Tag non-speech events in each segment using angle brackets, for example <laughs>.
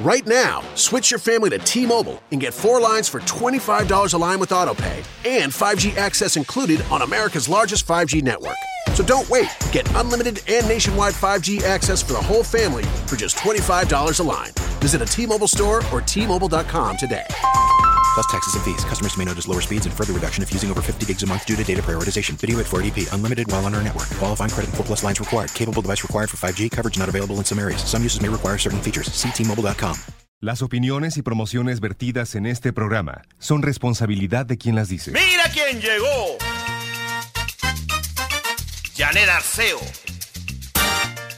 Right now, switch your family to T Mobile and get four lines for $25 a line with AutoPay and 5G access included on America's largest 5G network. So don't wait. Get unlimited and nationwide 5G access for the whole family for just $25 a line. Visit a T Mobile store or T-Mobile.com today. Plus taxes and fees. Customers may notice lower speeds and further reduction if using over 50 gigs a month due to data prioritization. Video at 480p. Unlimited while on our network. Qualifying credit and 4 plus lines required. Capable device required for 5G. Coverage not available in some areas. Some uses may require certain features. Ctmobile.com. Las opiniones y promociones vertidas en este programa son responsabilidad de quien las dice. ¡Mira quién llegó! Janet Arceo.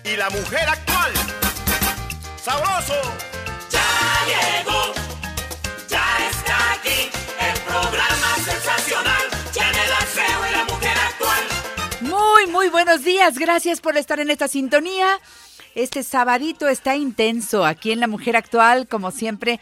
Y la mujer actual. ¡Sabroso! Muy, buenos días. Gracias por estar en esta sintonía. Este sabadito está intenso aquí en La Mujer Actual, como siempre.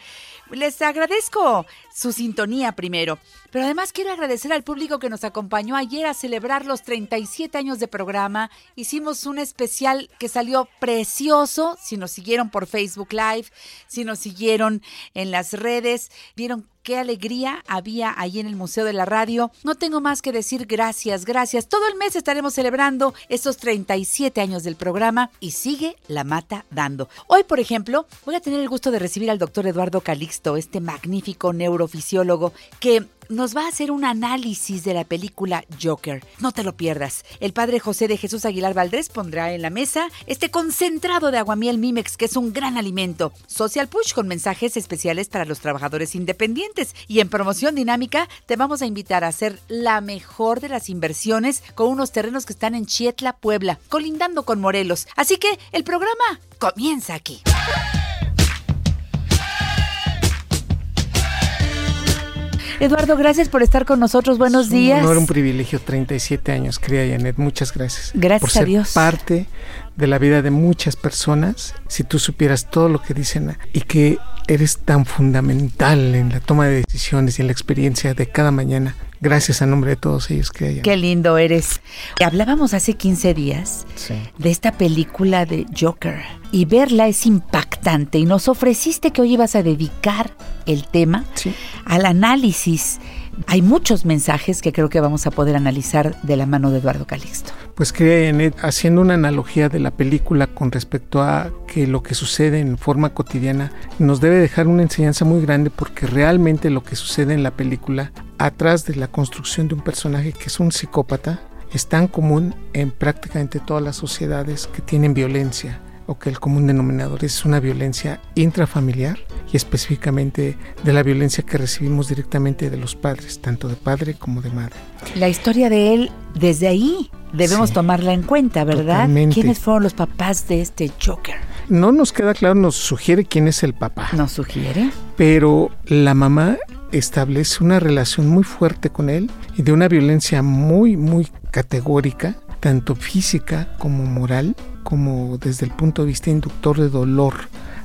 Les agradezco su sintonía primero, pero además quiero agradecer al público que nos acompañó ayer a celebrar los 37 años de programa. Hicimos un especial que salió precioso. Si nos siguieron por Facebook Live, si nos siguieron en las redes, vieron qué alegría había ahí en el Museo de la Radio. No tengo más que decir gracias, gracias. Todo el mes estaremos celebrando estos 37 años del programa y sigue la mata dando. Hoy, por ejemplo, voy a tener el gusto de recibir al doctor Eduardo Calixto, este magnífico neurofisiólogo que nos va a hacer un análisis de la película Joker. No te lo pierdas. El padre José de Jesús Aguilar Valdés pondrá en la mesa este concentrado de aguamiel Mimex, que es un gran alimento. Social Push con mensajes especiales para los trabajadores independientes. Y en promoción dinámica te vamos a invitar a hacer la mejor de las inversiones con unos terrenos que están en Chietla, Puebla, colindando con Morelos. Así que el programa comienza aquí. Eduardo, gracias por estar con nosotros. Buenos Es días. Un honor, un privilegio, 37 años, querida Janet. Muchas gracias. Gracias por a ser Dios. parte de la vida de muchas personas. Si tú supieras todo lo que dicen y que eres tan fundamental en la toma de decisiones y en la experiencia de cada mañana. Gracias a nombre de todos ellos, querida Janet. Qué lindo eres. Hablábamos hace 15 días Sí. de esta película de Joker y verla es impactante y nos ofreciste que hoy ibas a dedicar el tema Sí. al análisis. Hay muchos mensajes que creo que vamos a poder analizar de la mano de Eduardo Calixto. Pues Janet, haciendo una analogía de la película con respecto a que lo que sucede en forma cotidiana nos debe dejar una enseñanza muy grande porque realmente lo que sucede en la película, atrás de la construcción de un personaje que es un psicópata, es tan común en prácticamente todas las sociedades que tienen violencia o que el común denominador es una violencia intrafamiliar y específicamente de la violencia que recibimos directamente de los padres, tanto de padre como de madre. La historia de él, desde ahí debemos Sí. tomarla en cuenta, ¿verdad? Totalmente. ¿Quiénes fueron los papás de este Joker? No nos queda claro, nos sugiere quién es el papá. ¿Nos sugiere? pero la mamá establece una relación muy fuerte con él y de una violencia muy, muy categórica, tanto física como moral, como desde el punto de vista inductor de dolor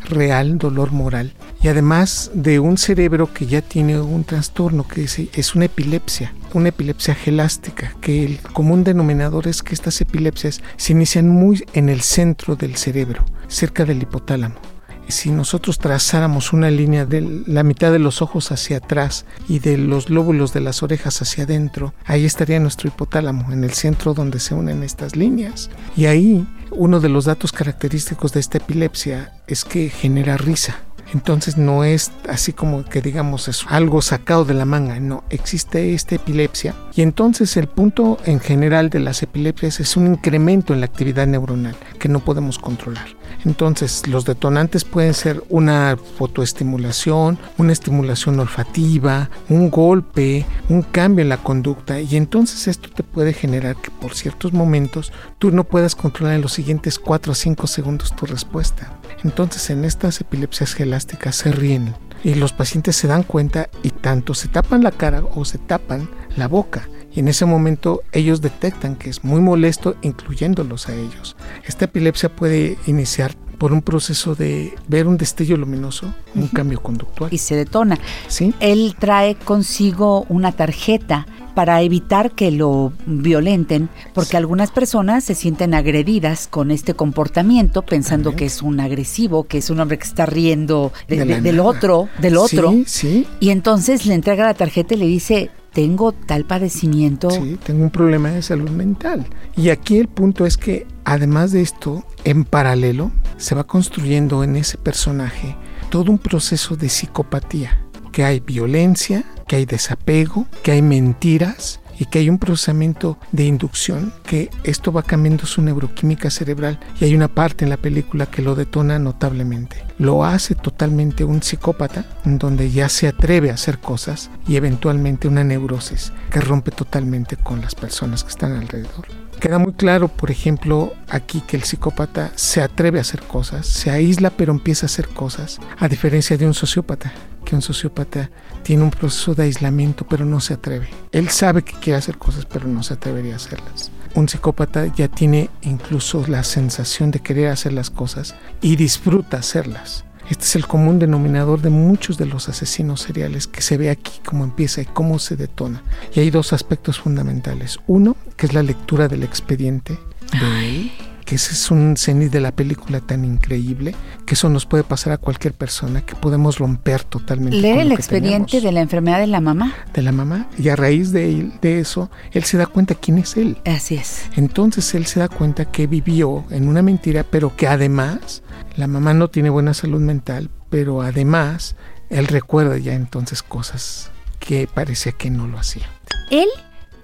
real, dolor moral, y además de un cerebro que ya tiene un trastorno que es, una epilepsia, una epilepsia gelástica, que el común denominador es que estas epilepsias se inician muy en el centro del cerebro, cerca del hipotálamo si nosotros trazáramos una línea de la mitad de los ojos hacia atrás y de los lóbulos de las orejas hacia adentro, ahí estaría nuestro hipotálamo, en el centro donde se unen estas líneas. Y ahí uno de los datos característicos de esta epilepsia es que genera risa. Entonces no es así como que digamos es algo sacado de la manga, no, existe esta epilepsia y entonces el punto en general de las epilepsias es un incremento en la actividad neuronal que no podemos controlar. Entonces los detonantes pueden ser una fotoestimulación, una estimulación olfativa, un golpe, un cambio en la conducta y entonces esto te puede generar que por ciertos momentos tú no puedas controlar en los siguientes 4 a 5 segundos tu respuesta. Entonces en estas epilepsias gelásticas se ríen y los pacientes se dan cuenta y tanto se tapan la cara o se tapan la boca. Y en ese momento ellos detectan que es muy molesto, incluyéndolos a ellos. Esta epilepsia puede iniciar por un proceso de ver un destello luminoso, un cambio conductual. Y se detona. ¿Sí? Él trae consigo una tarjeta para evitar que lo violenten, porque algunas personas se sienten agredidas con este comportamiento, pensando que es un agresivo, que es un hombre que está riendo de- De de- la del otro, del otro. Sí, sí. Y entonces le entrega la tarjeta y le dice, tengo tal padecimiento. Sí, tengo un problema de salud mental. Y aquí el punto es que, además de esto, en paralelo, se va construyendo en ese personaje todo un proceso de psicopatía, que hay violencia, que hay desapego, que hay mentiras y que hay un procesamiento de inducción, que esto va cambiando su neuroquímica cerebral y hay una parte en la película que lo detona notablemente. Lo hace totalmente un psicópata, donde ya se atreve a hacer cosas y eventualmente una neurosis que rompe totalmente con las personas que están alrededor. Queda muy claro, por ejemplo, aquí que el psicópata se atreve a hacer cosas, se aísla pero empieza a hacer cosas, a diferencia de un sociópata, que un sociópata tiene un proceso de aislamiento pero no se atreve. Él sabe que quiere hacer cosas pero no se atrevería a hacerlas. Un psicópata ya tiene incluso la sensación de querer hacer las cosas y disfruta hacerlas. Este es el común denominador de muchos de los asesinos seriales que se ve aquí cómo empieza y cómo se detona. Y hay dos aspectos fundamentales. Uno, que es la lectura del expediente de él, que ese es un cenit de la película tan increíble que eso nos puede pasar a cualquier persona, que podemos romper totalmente. Leer el expediente de la enfermedad de la mamá. de la mamá y a raíz de, él- de eso él se da cuenta quién es él. Así es. Entonces él se da cuenta que vivió en una mentira, pero que además la mamá no tiene buena salud mental, pero además él recuerda ya entonces cosas que parecía que no lo hacía. Él,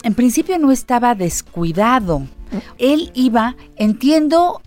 en principio, no estaba descuidado. Él iba, entiendo,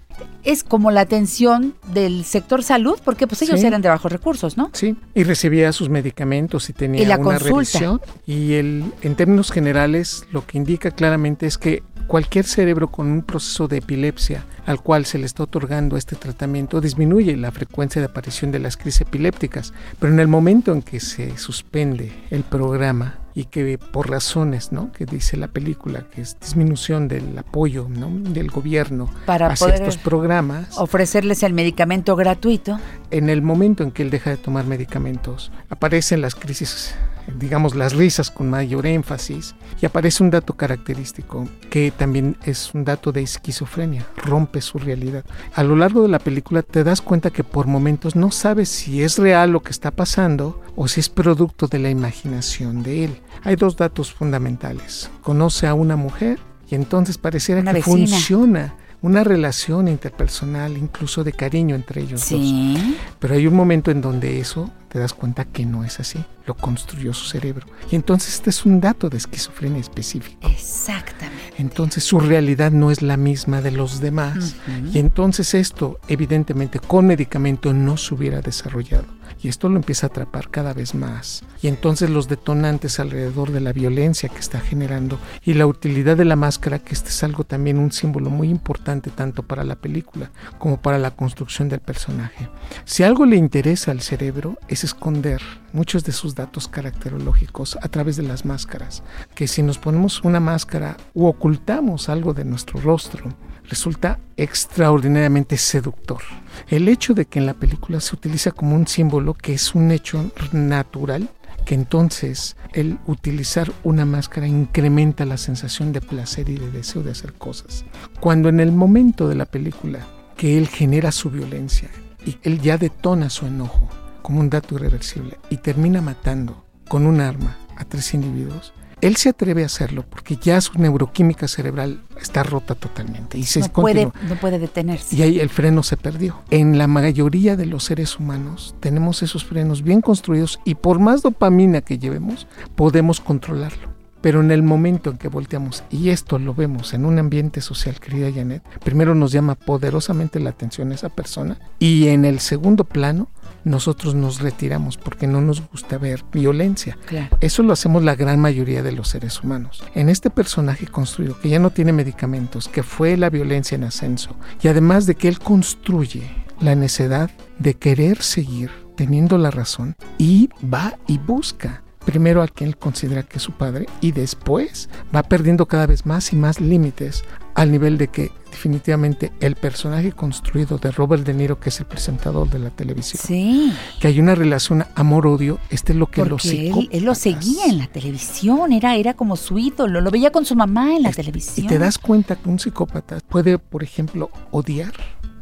es como la atención del sector salud, porque pues ellos Sí. eran de bajos recursos, ¿no? Sí, y recibía sus medicamentos y tenía Y la una consulta. revisión. Y el, en términos generales, lo que indica claramente es que cualquier cerebro con un proceso de epilepsia al cual se le está otorgando este tratamiento disminuye la frecuencia de aparición de las crisis epilépticas. Pero en el momento en que se suspende el programa y que por razones, ¿no? Que dice la película, que es disminución del apoyo, ¿no? Del gobierno Para hacia poder estos programas ofrecerles el medicamento gratuito. en el momento en que él deja de tomar medicamentos, aparecen las crisis, digamos las risas con mayor énfasis, y aparece un dato característico que también es un dato de esquizofrenia, rompe su realidad. A lo largo de la película te das cuenta que por momentos no sabes si es real lo que está pasando o si es producto de la imaginación de él. Hay dos datos fundamentales. Conoce a una mujer y entonces pareciera Una que vecina. funciona una relación interpersonal, incluso de cariño entre ellos dos. Sí. Pero hay un momento en donde eso te das cuenta que no es así. Lo construyó su cerebro. Y entonces este es un dato de esquizofrenia específico. Exactamente. Entonces su realidad no es la misma de los demás. Y entonces esto, evidentemente, con medicamento no se hubiera desarrollado. Y esto lo empieza a atrapar cada vez más. Y entonces los detonantes alrededor de la violencia que está generando y la utilidad de la máscara, que este es algo también un símbolo muy importante tanto para la película como para la construcción del personaje. Si algo le interesa al cerebro es esconder muchos de sus datos caracterológicos a través de las máscaras, que si nos ponemos una máscara u ocultamos algo de nuestro rostro, resulta extraordinariamente seductor. El hecho de que en la película se utiliza como un símbolo que es un hecho natural, que entonces el utilizar una máscara incrementa la sensación de placer y de deseo de hacer cosas. Cuando en el momento de la película que él genera su violencia y él ya detona su enojo como un dato irreversible y termina matando con un arma a tres individuos, él se atreve a hacerlo porque ya su neuroquímica cerebral está rota totalmente y se No puede, no puede detenerse. Y ahí el freno se perdió. En la mayoría de los seres humanos tenemos esos frenos bien construidos y por más dopamina que llevemos, podemos controlarlo. Pero en el momento en que volteamos, y esto lo vemos en un ambiente social, querida Janet, primero nos llama poderosamente la atención esa persona y en el segundo plano nosotros nos retiramos porque no nos gusta ver violencia. Claro. Eso lo hacemos la gran mayoría de los seres humanos. En este personaje construido, que ya no tiene medicamentos, que fue la violencia en ascenso, y además de que él construye la necedad de querer seguir teniendo la razón, y va y busca primero al que él considera que es su padre, y después va perdiendo cada vez más y más límites al nivel de que definitivamente el personaje construido de Robert De Niro, que es el presentador de la televisión, Sí. que hay una relación amor-odio, este es lo que Porque él, él lo seguía en la televisión, era, era como su ídolo, lo veía con su mamá en la Y televisión. te das cuenta que un psicópata puede, por ejemplo, odiar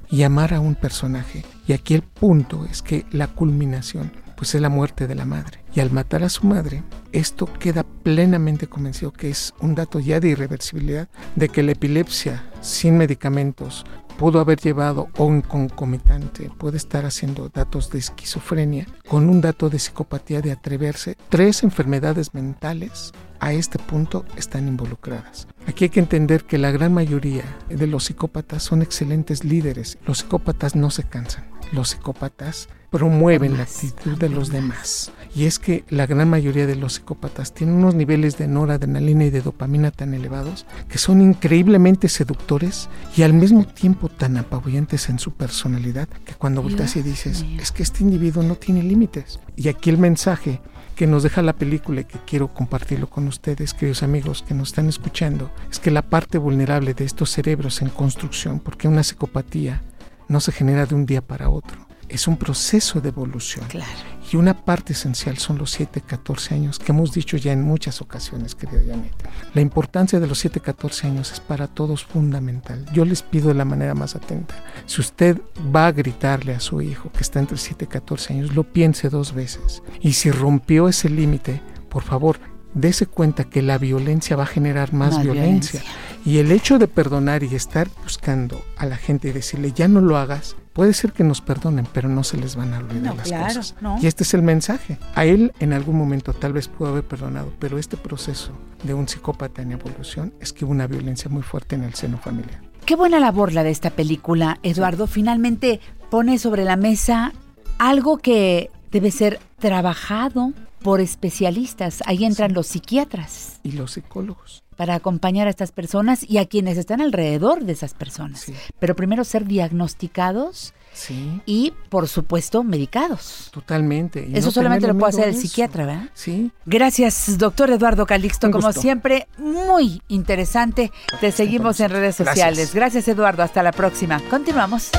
y amar a un personaje. Y aquí el punto es que la culminación, pues es la muerte de la madre. Y al matar a su madre, esto queda plenamente convencido que es un dato ya de irreversibilidad, de que la epilepsia sin medicamentos pudo haber llevado o un concomitante, puede estar haciendo datos de esquizofrenia con un dato de psicopatía de atreverse. Tres enfermedades mentales a este punto están involucradas. Aquí hay que entender que la gran mayoría de los psicópatas son excelentes líderes. Los psicópatas no se cansan. Los psicópatas promueven la actitud de los demás. Y es que la gran mayoría de los psicópatas tienen unos niveles de noradrenalina y de dopamina tan elevados que son increíblemente seductores y al mismo tiempo tan apabullantes en su personalidad que cuando volteas y dices, es que este individuo no tiene límites. Y aquí el mensaje que nos deja la película y que quiero compartirlo con ustedes, queridos amigos que nos están escuchando, es que la parte vulnerable de estos cerebros en construcción, porque una psicopatía no se genera de un día para otro, es un proceso de evolución. Claro. Y una parte esencial son los 7, 14 años, que hemos dicho ya en muchas ocasiones, querida Janet. La importancia de los 7, 14 años es para todos fundamental. Yo les pido de la manera más atenta, si usted va a gritarle a su hijo que está entre 7 y 14 años, lo piense dos veces. Y si rompió ese límite, por favor, dése cuenta que la violencia va a generar más, Más violencia. violencia. Y el hecho de perdonar y estar buscando a la gente y decirle, ya no lo hagas, puede ser que nos perdonen, pero no se les van a olvidar No, las claro, cosas. no. Y este es el mensaje. A él en algún momento tal vez pudo haber perdonado, pero este proceso de un psicópata en evolución es que hubo una violencia muy fuerte en el seno familiar. Qué buena labor la de esta película, Eduardo. Finalmente pone sobre la mesa algo que debe ser trabajado por especialistas. Ahí entran los psiquiatras Y los psicólogos. Para acompañar a estas personas y a quienes están alrededor de esas personas. Sí. Pero primero ser diagnosticados Sí, y, por supuesto, medicados. totalmente. Y Eso no solamente lo puede hacer el psiquiatra, ¿verdad? Sí. Gracias, doctor Eduardo Calixto. Un Como gusto. siempre, muy interesante. Te seguimos en redes Gracias. sociales. Gracias, Eduardo. Hasta la próxima. Continuamos.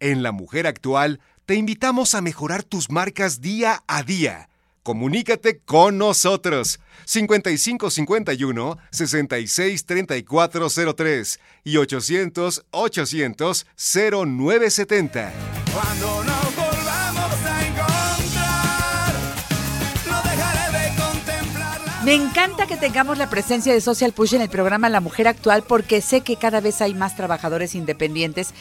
En La Mujer Actual te invitamos a mejorar tus marcas día a día. Comunícate con nosotros. 5551 663403 y 800 800 0970. Cuando nos Me encanta que tengamos la presencia de Social Push en el programa La Mujer Actual porque sé que cada vez hay más trabajadores independientes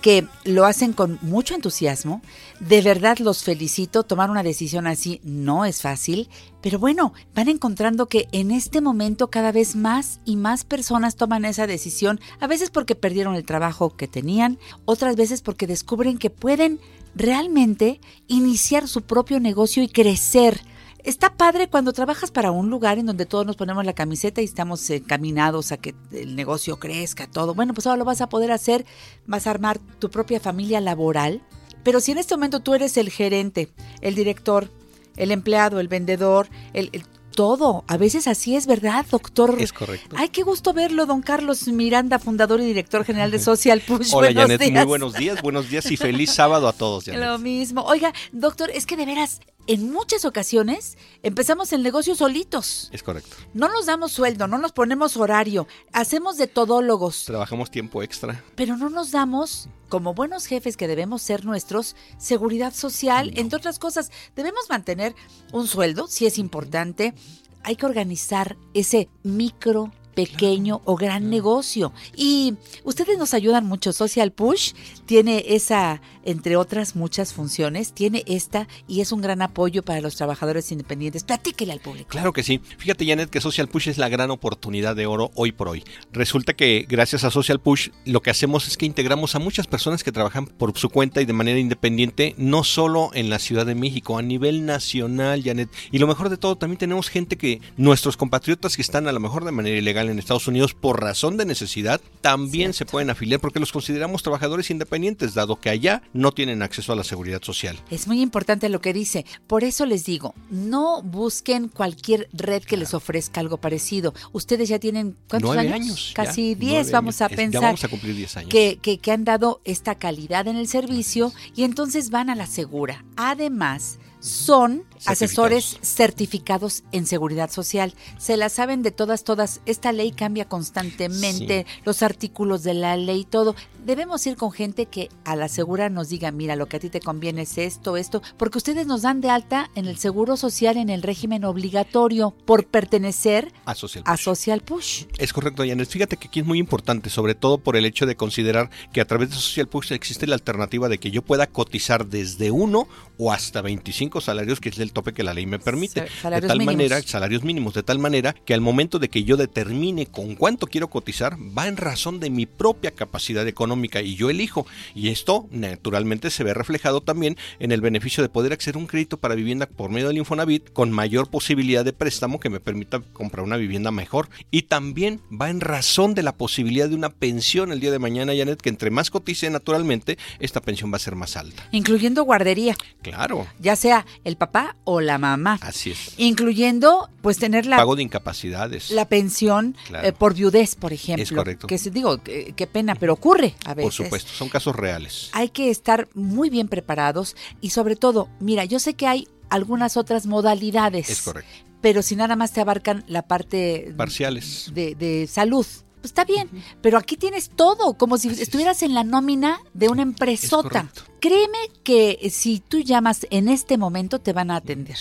que lo hacen con mucho entusiasmo. De verdad los felicito. Tomar una decisión así no es fácil, pero bueno, van encontrando que en este momento cada vez más y más personas toman esa decisión, a veces porque perdieron el trabajo que tenían, otras veces porque descubren que pueden realmente iniciar su propio negocio y crecer. Está padre cuando trabajas para un lugar en donde todos nos ponemos la camiseta y estamos encaminados a que el negocio crezca, todo. Bueno, pues ahora lo vas a poder hacer, vas a armar tu propia familia laboral. Pero si en este momento tú eres el gerente, el director, el empleado, el vendedor, el, el- todo, a veces así es, ¿verdad, doctor? Es correcto. Ay, qué gusto verlo, don Carlos Miranda, fundador y director general de Social Push. Hola Buenos Janet, muy días. buenos días, buenos días y feliz sábado a todos, <laughs> Janet. Lo mismo. Oiga, doctor, es que de veras, en muchas ocasiones empezamos el negocio solitos. Es correcto. No nos damos sueldo, no nos ponemos horario, hacemos de todólogos, Trabajamos tiempo extra. pero no nos damos, como buenos jefes que debemos ser nuestros, seguridad social, entre otras cosas. Debemos mantener un sueldo, si es importante. Hay que organizar ese micro pequeño o gran negocio. Y ustedes nos ayudan mucho. Social Push tiene esa, entre otras muchas funciones, tiene esta y es un gran apoyo para los trabajadores independientes. Platíquele al público. Claro que sí. Fíjate, Janet, que Social Push es la gran oportunidad de oro hoy por hoy. Resulta que gracias a Social Push lo que hacemos es que integramos a muchas personas que trabajan por su cuenta y de manera independiente, no solo en la Ciudad de México, a nivel nacional, Janet. Y lo mejor de todo, también tenemos gente que, nuestros compatriotas que están a lo mejor de manera ilegal legal en Estados Unidos por razón de necesidad, también se pueden afiliar porque los consideramos trabajadores independientes, dado que allá no tienen acceso a la seguridad social. Es muy importante lo que dice. Por eso les digo, no busquen cualquier red que les ofrezca algo parecido. Ustedes ya tienen ¿cuántos años? Casi nueve 10, vamos a. Es- ya pensar. vamos a cumplir 10 años. Que, que, que han dado esta calidad en el servicio y entonces van a la segura. Además, son asesores certificados en seguridad social. Se la saben de todas, todas. Esta ley cambia constantemente, los artículos de la ley, todo. Debemos ir con gente que a la segura nos diga, mira, lo que a ti te conviene es esto, esto, porque ustedes nos dan de alta en el seguro social en el régimen obligatorio por pertenecer A Social a Push. Social Push. Es correcto, Janet. Fíjate que aquí es muy importante, sobre todo por el hecho de considerar que a través de Social Push existe la alternativa de que yo pueda cotizar desde uno o hasta 25 salarios, que es el tope que la ley me permite. Sa- salarios de tal mínimos. manera, salarios mínimos, de tal manera que al momento de que yo determine con cuánto quiero cotizar, va en razón de mi propia capacidad económica y yo elijo. Y esto naturalmente se ve reflejado también en el beneficio de poder acceder a un crédito para vivienda por medio del Infonavit con mayor posibilidad de préstamo que me permita comprar una vivienda mejor. Y también va en razón de la posibilidad de una pensión el día de mañana, Janet, que entre más cotice naturalmente, esta pensión va a ser más alta. Incluyendo guardería, Claro, ya sea el papá o la mamá. así es. Incluyendo, pues, tener la Pago de incapacidades. la pensión Claro. eh, por viudez, por ejemplo. Es correcto. Que se- digo, qué, qué pena, pero ocurre a veces. Por supuesto, son casos reales. Hay que estar muy bien preparados y sobre todo, mira, yo sé que hay algunas otras modalidades. Es correcto. Pero si nada más te abarcan la parte Parciales. de, de salud. Pues está bien, pero aquí tienes todo, como si estuvieras en la nómina de una empresota. Créeme que si tú llamas en este momento te van a atender,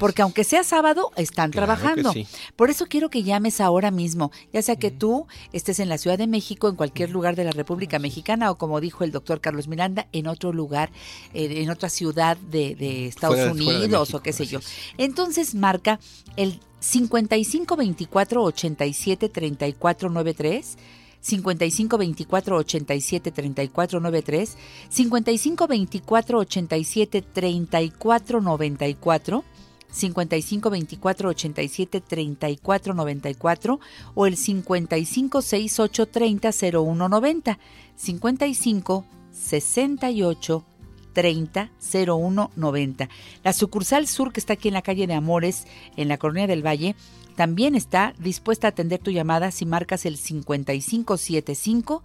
porque aunque sea sábado, están Claro trabajando. sí. Por eso quiero que llames ahora mismo, ya sea que tú estés en la Ciudad de México, en cualquier lugar de la República Mexicana, o como dijo el doctor Carlos Miranda, en otro lugar, eh, en otra ciudad de, de Estados Fuera de- fuera de Unidos México, o qué sé yo. es. Entonces marca el 55 24 87 34 93. 55 24 87 34 93, 55 24 87 34 94, 55 24 87 34 94 o el 55 68 30 01 90, 55 68 30 01 90. La sucursal sur que está aquí en la calle de Amores, en la Colonia del Valle, también está dispuesta a atender tu llamada si marcas el 5575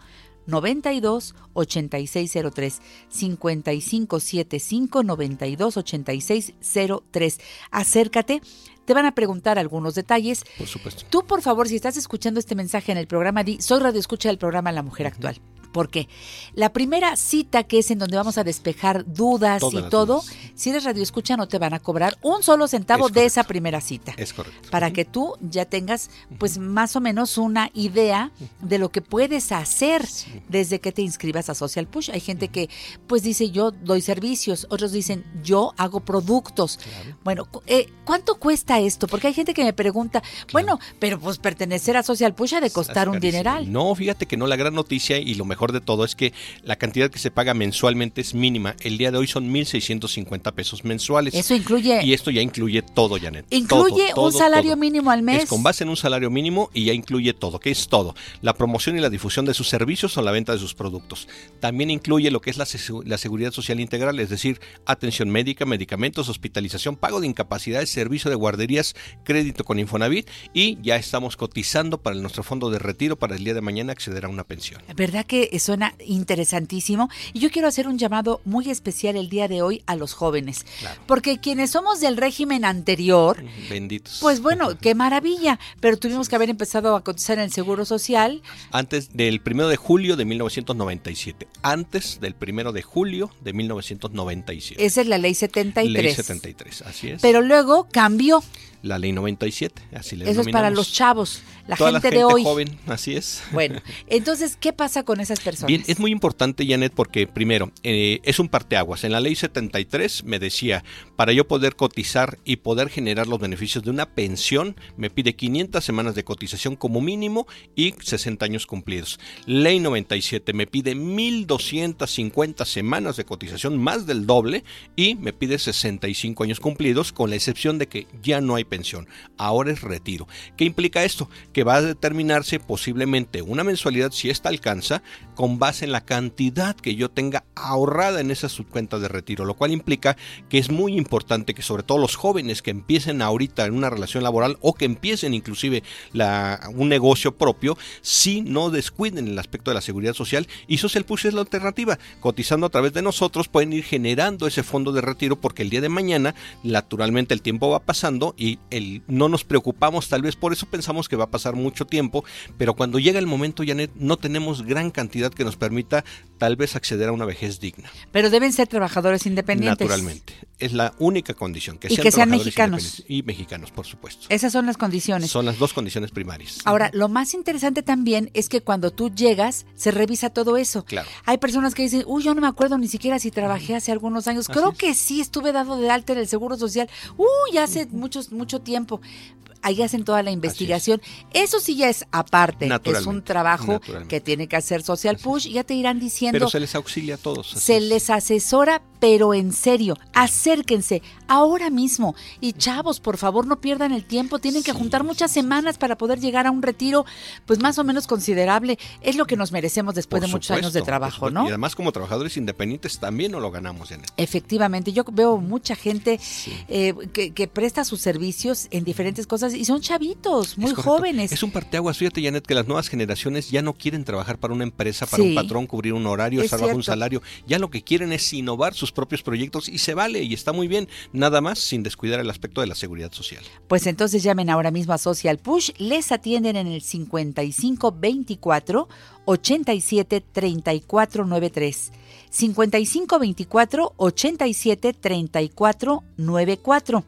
92 8603 5575 92 8603. Acércate, te van a preguntar algunos detalles. Por supuesto. Tú, por favor, si estás escuchando este mensaje en el programa, di, soy radio escucha del programa La Mujer Actual. Porque la primera cita, que es en donde vamos a despejar dudas Todas y todo, dudas. si eres radio escucha no te van a cobrar un solo centavo Es de esa primera cita. Es correcto. Para que tú ya tengas, pues, más o menos una idea de lo que puedes hacer desde que te inscribas a Social Push. Hay gente que, pues, dice yo doy servicios, otros dicen yo hago productos. Bueno, eh, ¿cuánto cuesta esto? Porque hay gente que me pregunta, bueno, pero pues pertenecer a Social Push ha de costar un dineral. No, fíjate que no, la gran noticia y lo mejor de todo es que la cantidad que se paga mensualmente es mínima. El día de hoy son 1.650 pesos mensuales. Eso incluye, Y esto ya incluye todo, Janet. incluye Todo, un salario todo. mínimo al mes. Es con base en un salario mínimo y ya incluye todo. ¿Qué es todo? La promoción y la difusión de sus servicios o la venta de sus productos. También incluye lo que es la, la seguridad social integral, es decir, atención médica, medicamentos, hospitalización, pago de incapacidades, servicio de guarderías, crédito con Infonavit y ya estamos cotizando para nuestro fondo de retiro para el día de mañana acceder a una pensión. ¿Verdad que suena interesantísimo? Y yo quiero hacer un llamado muy especial el día de hoy a los jóvenes. Claro. Porque quienes somos del régimen anterior, Benditos. pues bueno, <laughs> qué maravilla. Pero tuvimos que haber empezado a cotizar en el Seguro Social. Antes del primero de julio de 1997. Antes del primero de julio de 1997. Esa es la ley 73. Ley 73, así es. Pero luego cambió. La ley 97, así le Eso es para los chavos, la Toda gente, la gente de hoy. joven, así es. Bueno, <laughs> entonces, ¿qué pasa con esas personas? Bien, es muy importante, Janet, porque primero, eh, es un parteaguas. En la ley 73 me decía, para yo poder cotizar y poder generar los beneficios de una pensión, me pide 500 semanas de cotización como mínimo y 60 años cumplidos. Ley 97 me pide 1.250 semanas de cotización, más del doble, y me pide 65 años cumplidos, con la excepción de que ya no hay pensión, ahora es retiro. ¿Qué implica esto? Que va a determinarse posiblemente una mensualidad, si esta alcanza, con base en la cantidad que yo tenga ahorrada en esa subcuenta de retiro, lo cual implica que es muy importante que sobre todo los jóvenes que empiecen ahorita en una relación laboral o que empiecen inclusive un negocio propio, si no descuiden el aspecto de la seguridad social y Social Push es la alternativa. Cotizando a través de nosotros pueden ir generando ese fondo de retiro porque el día de mañana naturalmente el tiempo va pasando y el, no nos preocupamos tal vez por eso pensamos que va a pasar mucho tiempo, pero cuando llega el momento Janet no tenemos gran cantidad que nos permita tal vez acceder a una vejez digna. Pero deben ser trabajadores independientes. Naturalmente. Es la única condición. Que y sean que sean trabajadores mexicanos. independientes. Y mexicanos, por supuesto. Esas son las condiciones. Son las dos condiciones primarias. Ahora, lo más interesante también es que cuando tú llegas, se revisa todo eso. Claro. Hay personas que dicen, uy, yo no me acuerdo ni siquiera si trabajé hace algunos años. Creo que sí estuve dado de alta en el Seguro Social. Uy, hace muchos, mucho tiempo. Ahí hacen toda la investigación. Eso sí ya es aparte. Es un trabajo que tiene que hacer Social Push. Ya te irán diciendo. Pero se les auxilia a todos. Se es. les asesora, pero en serio, acérquense ahora mismo. Y chavos, por favor, no pierdan el tiempo. Tienen que juntar muchas semanas para poder llegar a un retiro, pues más o menos considerable. Es lo que nos merecemos después Por de muchos supuesto, años de trabajo. ¿no? Y además como trabajadores independientes también no lo ganamos, Janet. Efectivamente, yo veo mucha gente Sí. eh, que, que presta sus servicios en diferentes cosas y son chavitos, muy Es jóvenes. Es un parteaguas, fíjate Janet, que las nuevas generaciones ya no quieren trabajar para una empresa, para Sí. un patrón, cubrir un horario, Es estar bajo un salario. Ya lo que quieren es innovar sus propios proyectos y se vale y está muy bien, nada más sin descuidar el aspecto de la seguridad social. Pues entonces llamen ahora mismo a Social Push, les atienden en el 5524 87 34 93. 5524 87 34 94.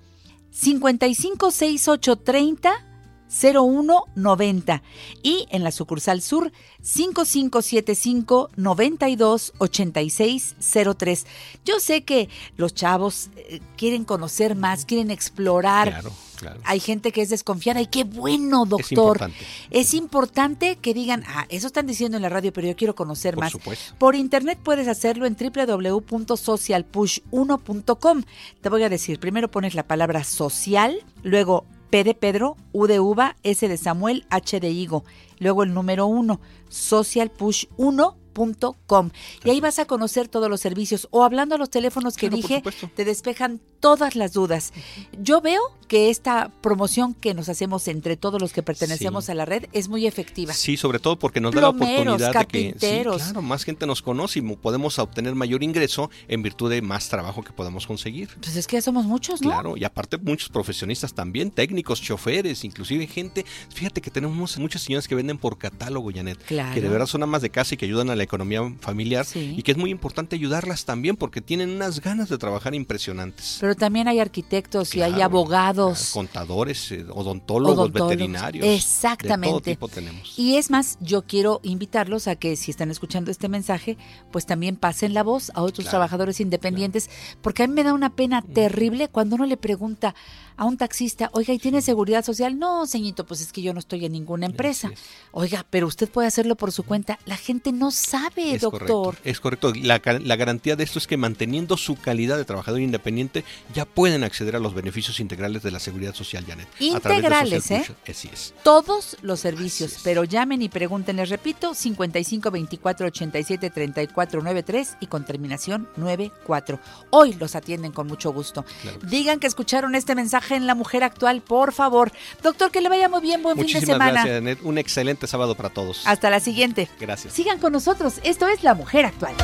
556830 0190 y en la sucursal sur 5575 92 86 03. Yo sé que los chavos eh, quieren conocer más, quieren explorar. Claro, claro. Hay gente que es desconfiada y qué bueno, Es doctor. importante. Es importante que digan, ah, eso están diciendo en la radio, pero yo quiero conocer Por más. supuesto. Por internet puedes hacerlo en www.socialpush1.com. Te voy a decir, primero pones la palabra social, luego P de Pedro, U de Uva, S de Samuel, H de Higo. Luego el número 1, Social Push 1 www.hablando.com. Y ahí vas a conocer todos los servicios o hablando a los teléfonos que claro, dije, te despejan todas las dudas. Yo veo que esta promoción que nos hacemos entre todos los que pertenecemos a la red es muy efectiva. Sí, sobre todo porque nos da la oportunidad de que sí, claro, más gente nos conoce y podemos obtener mayor ingreso en virtud de más trabajo que podamos conseguir. Pues es que ya somos muchos, ¿no? Claro, y aparte muchos profesionistas también, técnicos, choferes, inclusive gente. Fíjate que tenemos muchas señoras que venden por catálogo, Janet, claro. que de verdad son amas de casa y que ayudan a la economía familiar. Sí. Y que es muy importante ayudarlas también porque tienen unas ganas de trabajar impresionantes. Pero también hay arquitectos y hay abogados. claro, contadores, eh, odontólogos, Odontólogos, veterinarios. De todo exactamente. tipo tenemos. Y es más, yo quiero invitarlos a que si están escuchando este mensaje, pues también pasen la voz a otros Claro, trabajadores independientes, porque a mí me da una pena terrible cuando uno le pregunta a un taxista, oiga, ¿y tiene seguridad social? No, señorito, pues es que yo no estoy en ninguna empresa. es. Oiga, pero usted puede hacerlo por su cuenta. La gente no sabe, Es doctor. correcto, es correcto. La, la garantía de esto es que manteniendo su calidad de trabajador independiente ya pueden acceder a los beneficios integrales de la seguridad social, Janet. Integrales, Social ¿eh? Así es. todos los servicios, pero llamen y pregunten, les repito, 55 24 87 34 93 y con terminación 94. Hoy los atienden con mucho gusto. Claro. Digan que escucharon este mensaje en La Mujer Actual, por favor. Doctor, que le vaya muy bien, buen fin de Muchísimas semana. gracias, Janet. Un excelente sábado para todos. Hasta la siguiente. Gracias. Sigan con nosotros, esto es La Mujer Actual.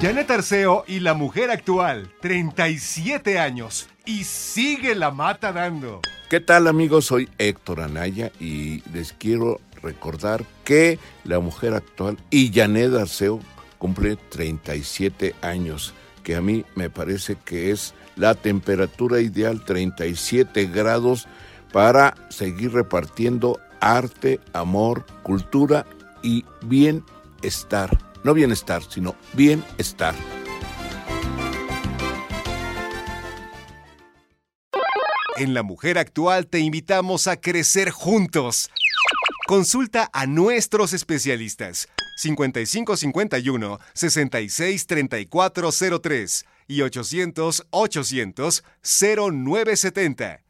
Janet Arceo y la mujer actual, 37 años, y sigue la mata dando. ¿Qué tal amigos? Soy Héctor Anaya y les quiero recordar que la mujer actual y Janet Arceo cumple 37 años, que a mí me parece que es la temperatura ideal, 37 grados, para seguir repartiendo arte, amor, cultura y bienestar. No bienestar, sino bienestar. En La Mujer Actual te invitamos a crecer juntos. Consulta a nuestros especialistas 5551 663403 y 800-800-0970.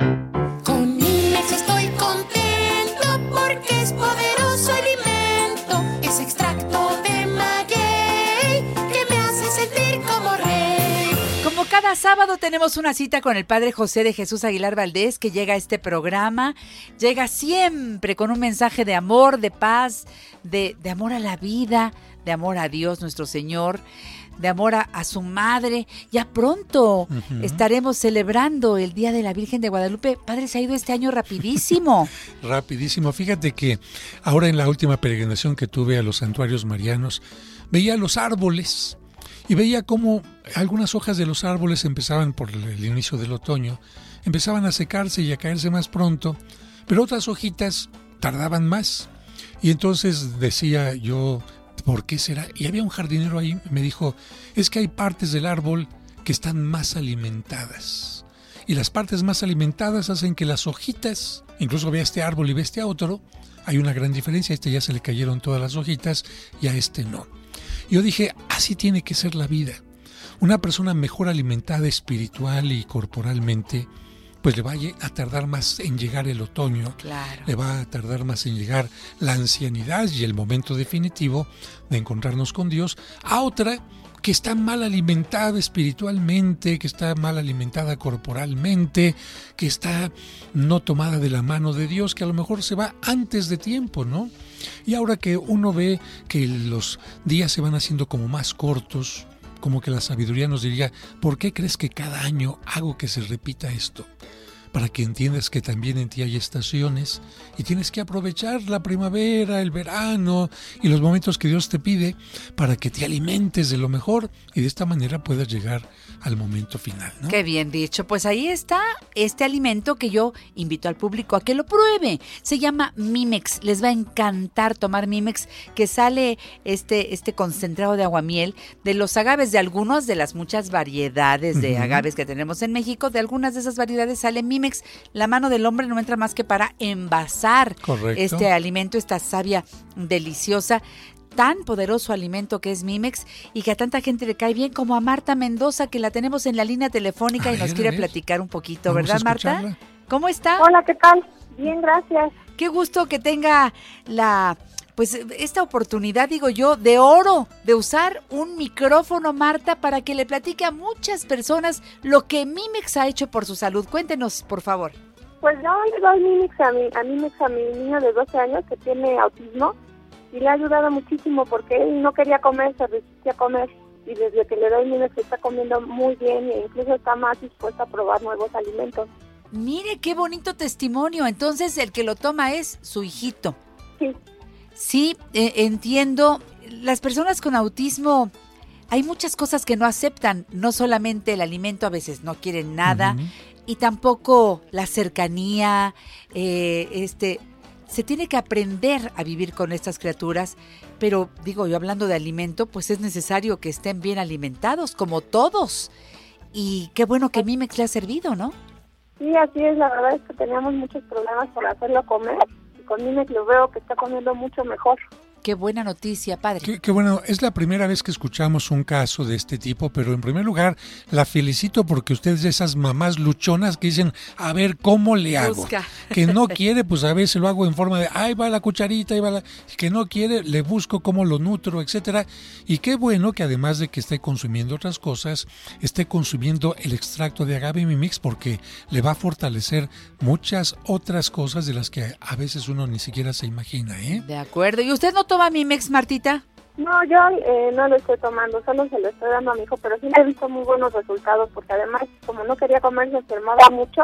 Con Mimex estoy contento porque es poderoso alimento. Es extracto de maguey que me hace sentir como rey. Como cada sábado tenemos una cita con el Padre José de Jesús Aguilar Valdés que llega a este programa. Llega siempre con un mensaje de amor, de paz, de, de amor a la vida, de amor a Dios nuestro Señor, de amor a, a su madre. Ya pronto estaremos celebrando el Día de la Virgen de Guadalupe. Padre, se ha ido este año rapidísimo. <laughs> Rapidísimo. Fíjate que ahora en la última peregrinación que tuve a los santuarios marianos, veía los árboles y veía cómo algunas hojas de los árboles empezaban por el el inicio del otoño, empezaban a secarse y a caerse más pronto, pero otras hojitas tardaban más. Y entonces decía yo, ¿por qué será? Y había un jardinero ahí, me dijo, es que hay partes del árbol que están más alimentadas. Y las partes más alimentadas hacen que las hojitas, incluso ve a este árbol y ve este otro, hay una gran diferencia. A este ya se le cayeron todas las hojitas y a este no. Yo dije, así tiene que ser la vida. Una persona mejor alimentada espiritual y corporalmente, pues le va a tardar más en llegar el otoño, Claro. le va a tardar más en llegar la ancianidad y el momento definitivo de encontrarnos con Dios, a otra que está mal alimentada espiritualmente, que está mal alimentada corporalmente, que está no tomada de la mano de Dios, que a lo mejor se va antes de tiempo, ¿no? Y ahora que uno ve que los días se van haciendo como más cortos, como que la sabiduría nos diría, ¿por qué crees que cada año hago que se repita esto? Para que entiendas que también en ti hay estaciones y tienes que aprovechar la primavera, el verano y los momentos que Dios te pide para que te alimentes de lo mejor y de esta manera puedas llegar al momento final, ¿no? Qué bien dicho. Pues ahí está este alimento que yo invito al público a que lo pruebe. Se llama Mimex. Les va a encantar tomar Mimex, que sale este, este concentrado de aguamiel de los agaves, de algunos de las muchas variedades de agaves que tenemos en México. De algunas de esas variedades sale Mimex. La mano del hombre no entra más que para envasar Correcto. este alimento, esta savia deliciosa tan poderoso alimento que es Mimex y que a tanta gente le cae bien como a Marta Mendoza que la tenemos en la línea telefónica A y nos ver, quiere platicar un poquito, Vamos ¿verdad Marta? ¿Cómo está? Hola, ¿qué tal? Bien, gracias. Qué gusto que tenga la pues esta oportunidad, digo yo, de oro, de usar un micrófono, Marta, para que le platique a muchas personas lo que Mimex ha hecho por su salud. Cuéntenos, por favor. Pues yo le doy Mimix a mi, a Mimix a mi niño de 12 años que tiene autismo y le ha ayudado muchísimo porque él no quería comer, se resistía a comer y desde que le doy Mimix está comiendo muy bien e incluso está más dispuesto a probar nuevos alimentos. Mire qué bonito testimonio. Entonces el que lo toma es su hijito. Sí. Sí, eh, entiendo. Las personas con autismo, hay muchas cosas que no aceptan. No solamente el alimento, a veces no quieren nada. Y tampoco la cercanía, eh, este... Se tiene que aprender a vivir con estas criaturas, pero digo yo hablando de alimento, pues es necesario que estén bien alimentados, como todos. Y qué bueno que Mimex le ha servido, ¿no? Sí, así es, la verdad es que teníamos muchos problemas por hacerlo comer y con Mimix lo veo que está comiendo mucho mejor. Qué buena noticia, padre. Qué, qué bueno, es la primera vez que escuchamos un caso de este tipo, pero en primer lugar la felicito porque usted es de esas mamás luchonas que dicen, a ver, ¿cómo le hago? Busca. Que no quiere, pues a veces lo hago en forma de, ahí va la cucharita, ahí va la... Que no quiere, le busco cómo lo nutro, etcétera. Y qué bueno que además de que esté consumiendo otras cosas, esté consumiendo el extracto de agave mimix porque le va a fortalecer muchas otras cosas de las que a veces uno ni siquiera se imagina, ¿eh? De acuerdo. ¿Y usted no toma Mimex, Martita? No, yo eh, no lo estoy tomando, solo se lo estoy dando a mi hijo, pero sí le he visto muy buenos resultados porque además, como no quería comer, se enfermaba mucho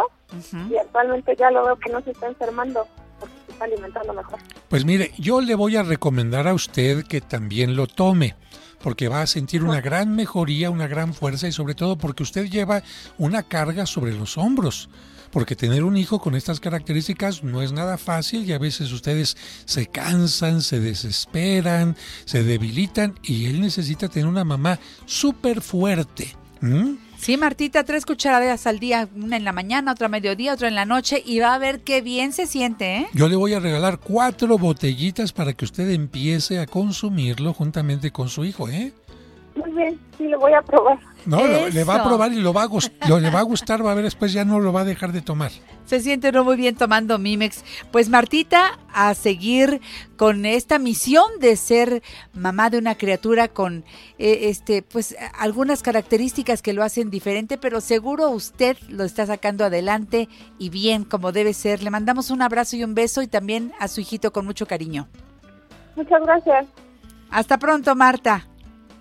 y actualmente ya lo veo que no se está enfermando porque se está alimentando mejor. Pues mire, yo le voy a recomendar a usted que también lo tome, porque va a sentir una gran mejoría, una gran fuerza y sobre todo porque usted lleva una carga sobre los hombros. Porque tener un hijo con estas características no es nada fácil y a veces ustedes se cansan, se desesperan, se debilitan y él necesita tener una mamá súper fuerte. Sí, Martita, tres cucharadas al día, una en la mañana, otra a mediodía, otra en la noche, y va a ver qué bien se siente, ¿eh? Yo le voy a regalar cuatro botellitas para que usted empiece a consumirlo juntamente con su hijo, ¿eh? Muy bien, sí, lo voy a probar. No, lo- le va a probar y lo va a, lo, le va a gustar, va a ver después ya no lo va a dejar de tomar. Se siente uno muy bien tomando Mimex. Pues Martita, a seguir con esta misión de ser mamá de una criatura con eh, este, pues algunas características que lo hacen diferente, pero seguro usted lo está sacando adelante y bien como debe ser. Le mandamos un abrazo y un beso y también a su hijito con mucho cariño. Muchas gracias. Hasta pronto, Marta.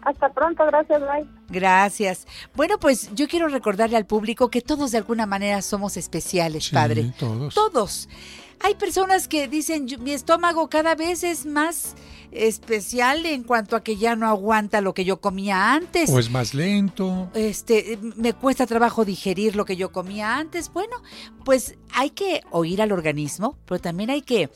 Hasta pronto, gracias, bye. Gracias. Bueno, pues yo quiero recordarle al público que todos de alguna manera somos especiales, Sí, padre. todos. Todos. Hay personas que dicen, "Yo- mi estómago cada vez es más especial en cuanto a que ya no aguanta lo que yo comía antes. O es más lento. Este, me cuesta trabajo digerir lo que yo comía antes. Bueno, pues hay que oír al organismo, pero también hay que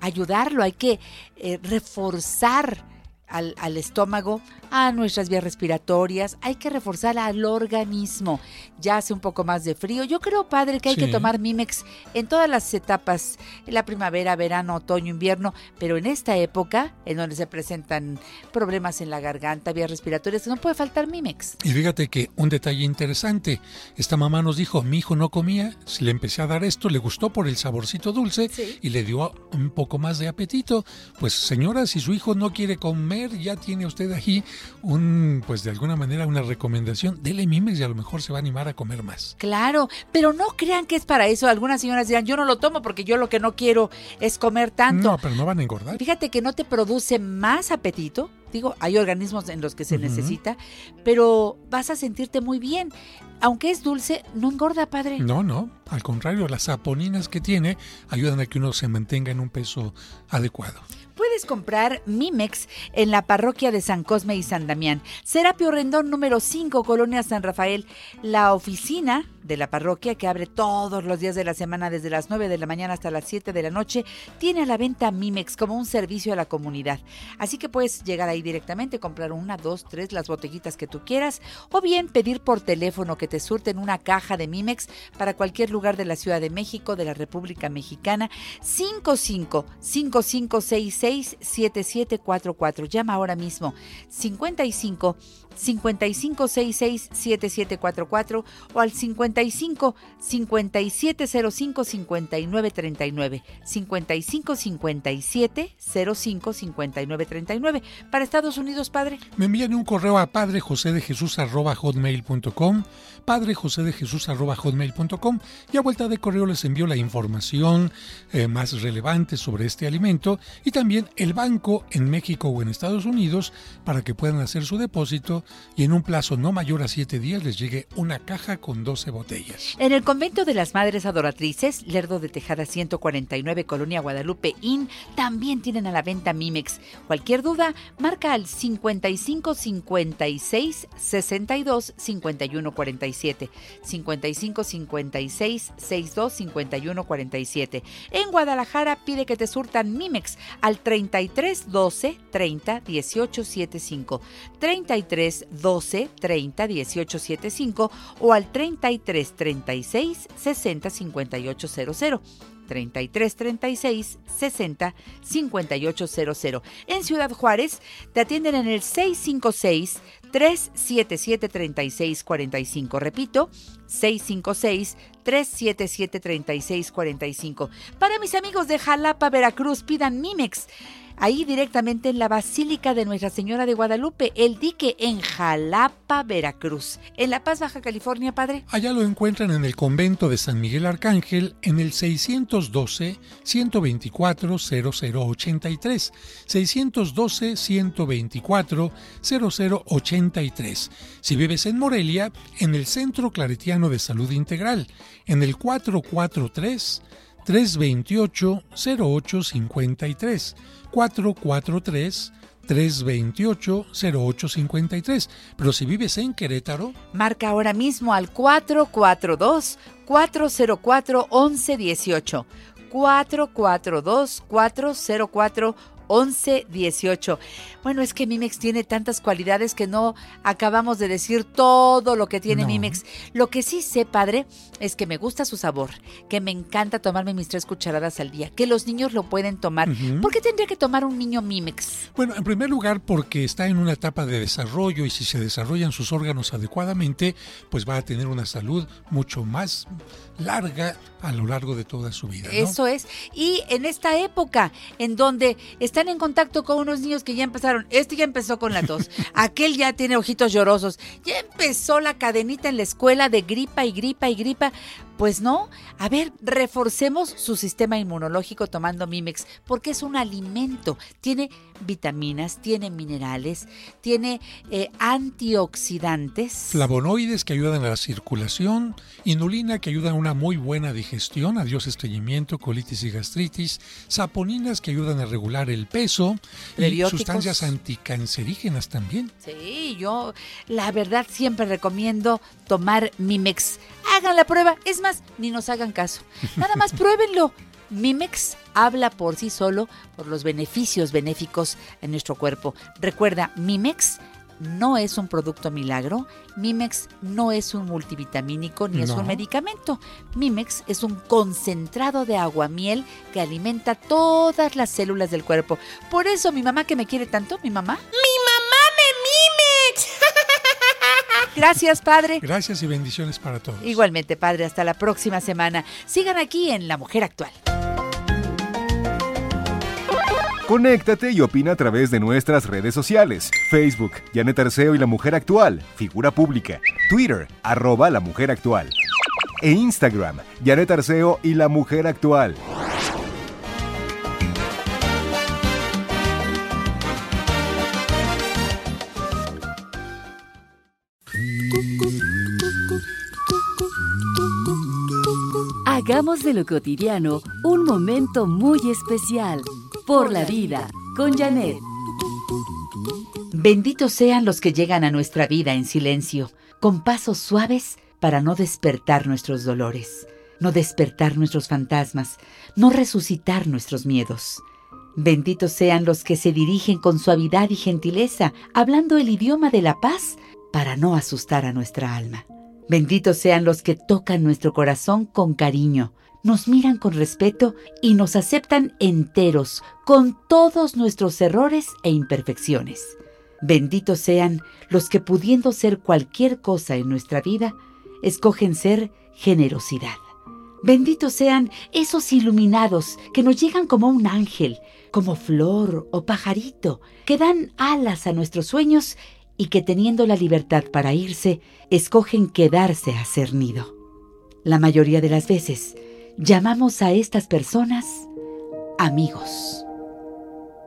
ayudarlo, hay que eh, reforzar al, al estómago, a nuestras vías respiratorias, hay que reforzar al organismo. Ya hace un poco más de frío. Yo creo, padre, que hay que tomar Mimex en todas las etapas, en la primavera, verano, otoño, invierno, pero en esta época, en donde se presentan problemas en la garganta, vías respiratorias, no puede faltar Mimex. Y fíjate que un detalle interesante, esta mamá nos dijo, mi hijo no comía, si le empecé a dar esto, le gustó por el saborcito dulce Sí. y le dio un poco más de apetito. Pues señora, si su hijo no quiere comer, ya tiene usted ahí un, pues de alguna manera una recomendación, dele mimes y a lo mejor se va a animar a comer más. Claro, pero no crean que es para eso. Algunas señoras dirán, yo no lo tomo porque yo lo que no quiero es comer tanto. No, pero no van a engordar. Fíjate que no te produce más apetito. Digo, hay organismos en los que se necesita, pero vas a sentirte muy bien. Aunque es dulce, no engorda, padre. No, no, al contrario, las saponinas que tiene ayudan a que uno se mantenga en un peso adecuado. Puedes comprar Mimex en la parroquia de San Cosme y San Damián. Serapio Rendón número 5, Colonia San Rafael. La oficina de la parroquia, que abre todos los días de la semana desde las 9 de la mañana hasta las 7 de la noche, tiene a la venta Mimex como un servicio a la comunidad. Así que puedes llegar ahí directamente, comprar una, dos, tres, las botellitas que tú quieras, o bien pedir por teléfono que te surten una caja de Mimex para cualquier lugar de la Ciudad de México, de la República Mexicana. 55 5566 7744. Llama ahora mismo 55 5566 7744 o al 55 5705 5939 55 57 05 5939 para Estados Unidos, padre. Me envían un correo a padrejosedejesus.hotmail.com padrejosedejesus.hotmail.com y a vuelta de correo les envío la información eh, más relevante sobre este alimento y también el banco en México o en Estados Unidos para que puedan hacer su depósito y en un plazo no mayor a 7 días les llegue una caja con 12 botellas. En el convento de las Madres Adoratrices, Lerdo de Tejada 149, Colonia Guadalupe Inn, también tienen a la venta Mimex. Cualquier duda, marca al 55 56 62 51 47. 55 56 62 51 47. En Guadalajara pide que te surtan Mimex al 33 12 30 18 75. 33 12 30 18 75 o al 33 36 60 58 00. 33 36 60 58 00. En Ciudad Juárez te atienden en el 656 377 36 45. Repito, 656 377 36 45. Para mis amigos de Jalapa, Veracruz, pidan Mimex. Ahí directamente en la Basílica de Nuestra Señora de Guadalupe, el dique en Jalapa, Veracruz. En La Paz, Baja California, padre. Allá lo encuentran en el convento de San Miguel Arcángel en el 612-124-0083. 612-124-0083. Si vives en Morelia, en el Centro Claretiano de Salud Integral, en el 443 328 0853. 443 328 0853. Pero si vives en Querétaro, Marca ahora mismo al 442 404 1118. 442 404 1118. Bueno, es que Mimex tiene tantas cualidades que no acabamos de decir todo lo que tiene No. Mimex. Lo que sí sé, padre, es que me gusta su sabor, que me encanta tomarme mis tres cucharadas al día, que los niños lo pueden tomar. Ujú. ¿Por qué tendría que tomar un niño Mimex? Bueno, en primer lugar porque está en una etapa de desarrollo y si se desarrollan sus órganos adecuadamente, pues va a tener una salud mucho más larga a lo largo de toda su vida. ¿no? Eso es. Y en esta época en donde están en contacto con unos niños que ya empezaron, este ya empezó con la tos, <laughs> aquel ya tiene ojitos llorosos, ya empezó la cadenita en la escuela de gripa y gripa y gripa. Pues no, a ver, reforcemos su sistema inmunológico tomando Mimex, porque es un alimento. Tiene vitaminas, tiene minerales, tiene eh, antioxidantes. Flavonoides que ayudan a la circulación, inulina que ayuda a una muy buena digestión, adiós estreñimiento, colitis y gastritis, saponinas que ayudan a regular el peso y sustancias anticancerígenas también. Sí, yo la verdad siempre recomiendo tomar Mimex. Hagan la prueba, es más, ni nos hagan caso. <laughs> Nada más pruébenlo. Mimex habla por sí solo por los beneficios benéficos en nuestro cuerpo. Recuerda, Mimex no es un producto milagro, Mimex no es un multivitamínico ni es un medicamento. Mimex es un concentrado de aguamiel que alimenta todas las células del cuerpo. Por eso mi mamá que me quiere tanto, mi mamá, <laughs> Gracias, padre. Gracias y bendiciones para todos. Igualmente, padre, hasta la próxima semana. Sigan aquí en La Mujer Actual. Conéctate y opina a través de nuestras redes sociales. Facebook, Janet Arceo y la Mujer Actual, figura pública. Twitter, arroba la Mujer Actual. E Instagram, Janet Arceo y la Mujer Actual. Hagamos de lo cotidiano un momento muy especial. Por la vida, con Janet. Benditos sean los que llegan a nuestra vida en silencio, con pasos suaves para no despertar nuestros dolores, no despertar nuestros fantasmas, no resucitar nuestros miedos. Benditos sean los que se dirigen con suavidad y gentileza, hablando el idioma de la paz, para no asustar a nuestra alma. Benditos sean los que tocan nuestro corazón con cariño, nos miran con respeto y nos aceptan enteros con todos nuestros errores e imperfecciones. Benditos sean los que pudiendo ser cualquier cosa en nuestra vida, escogen ser generosidad. Benditos sean esos iluminados que nos llegan como un ángel, como flor o pajarito, que dan alas a nuestros sueños y que teniendo la libertad para irse, escogen quedarse a ser nido. La mayoría de las veces, llamamos a estas personas amigos.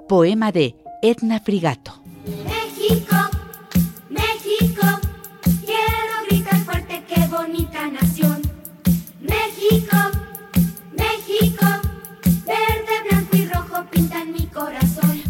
Poema de Edna Frigato. México, México, quiero gritar fuerte, qué bonita nación. México, México, verde, blanco y rojo pintan mi corazón.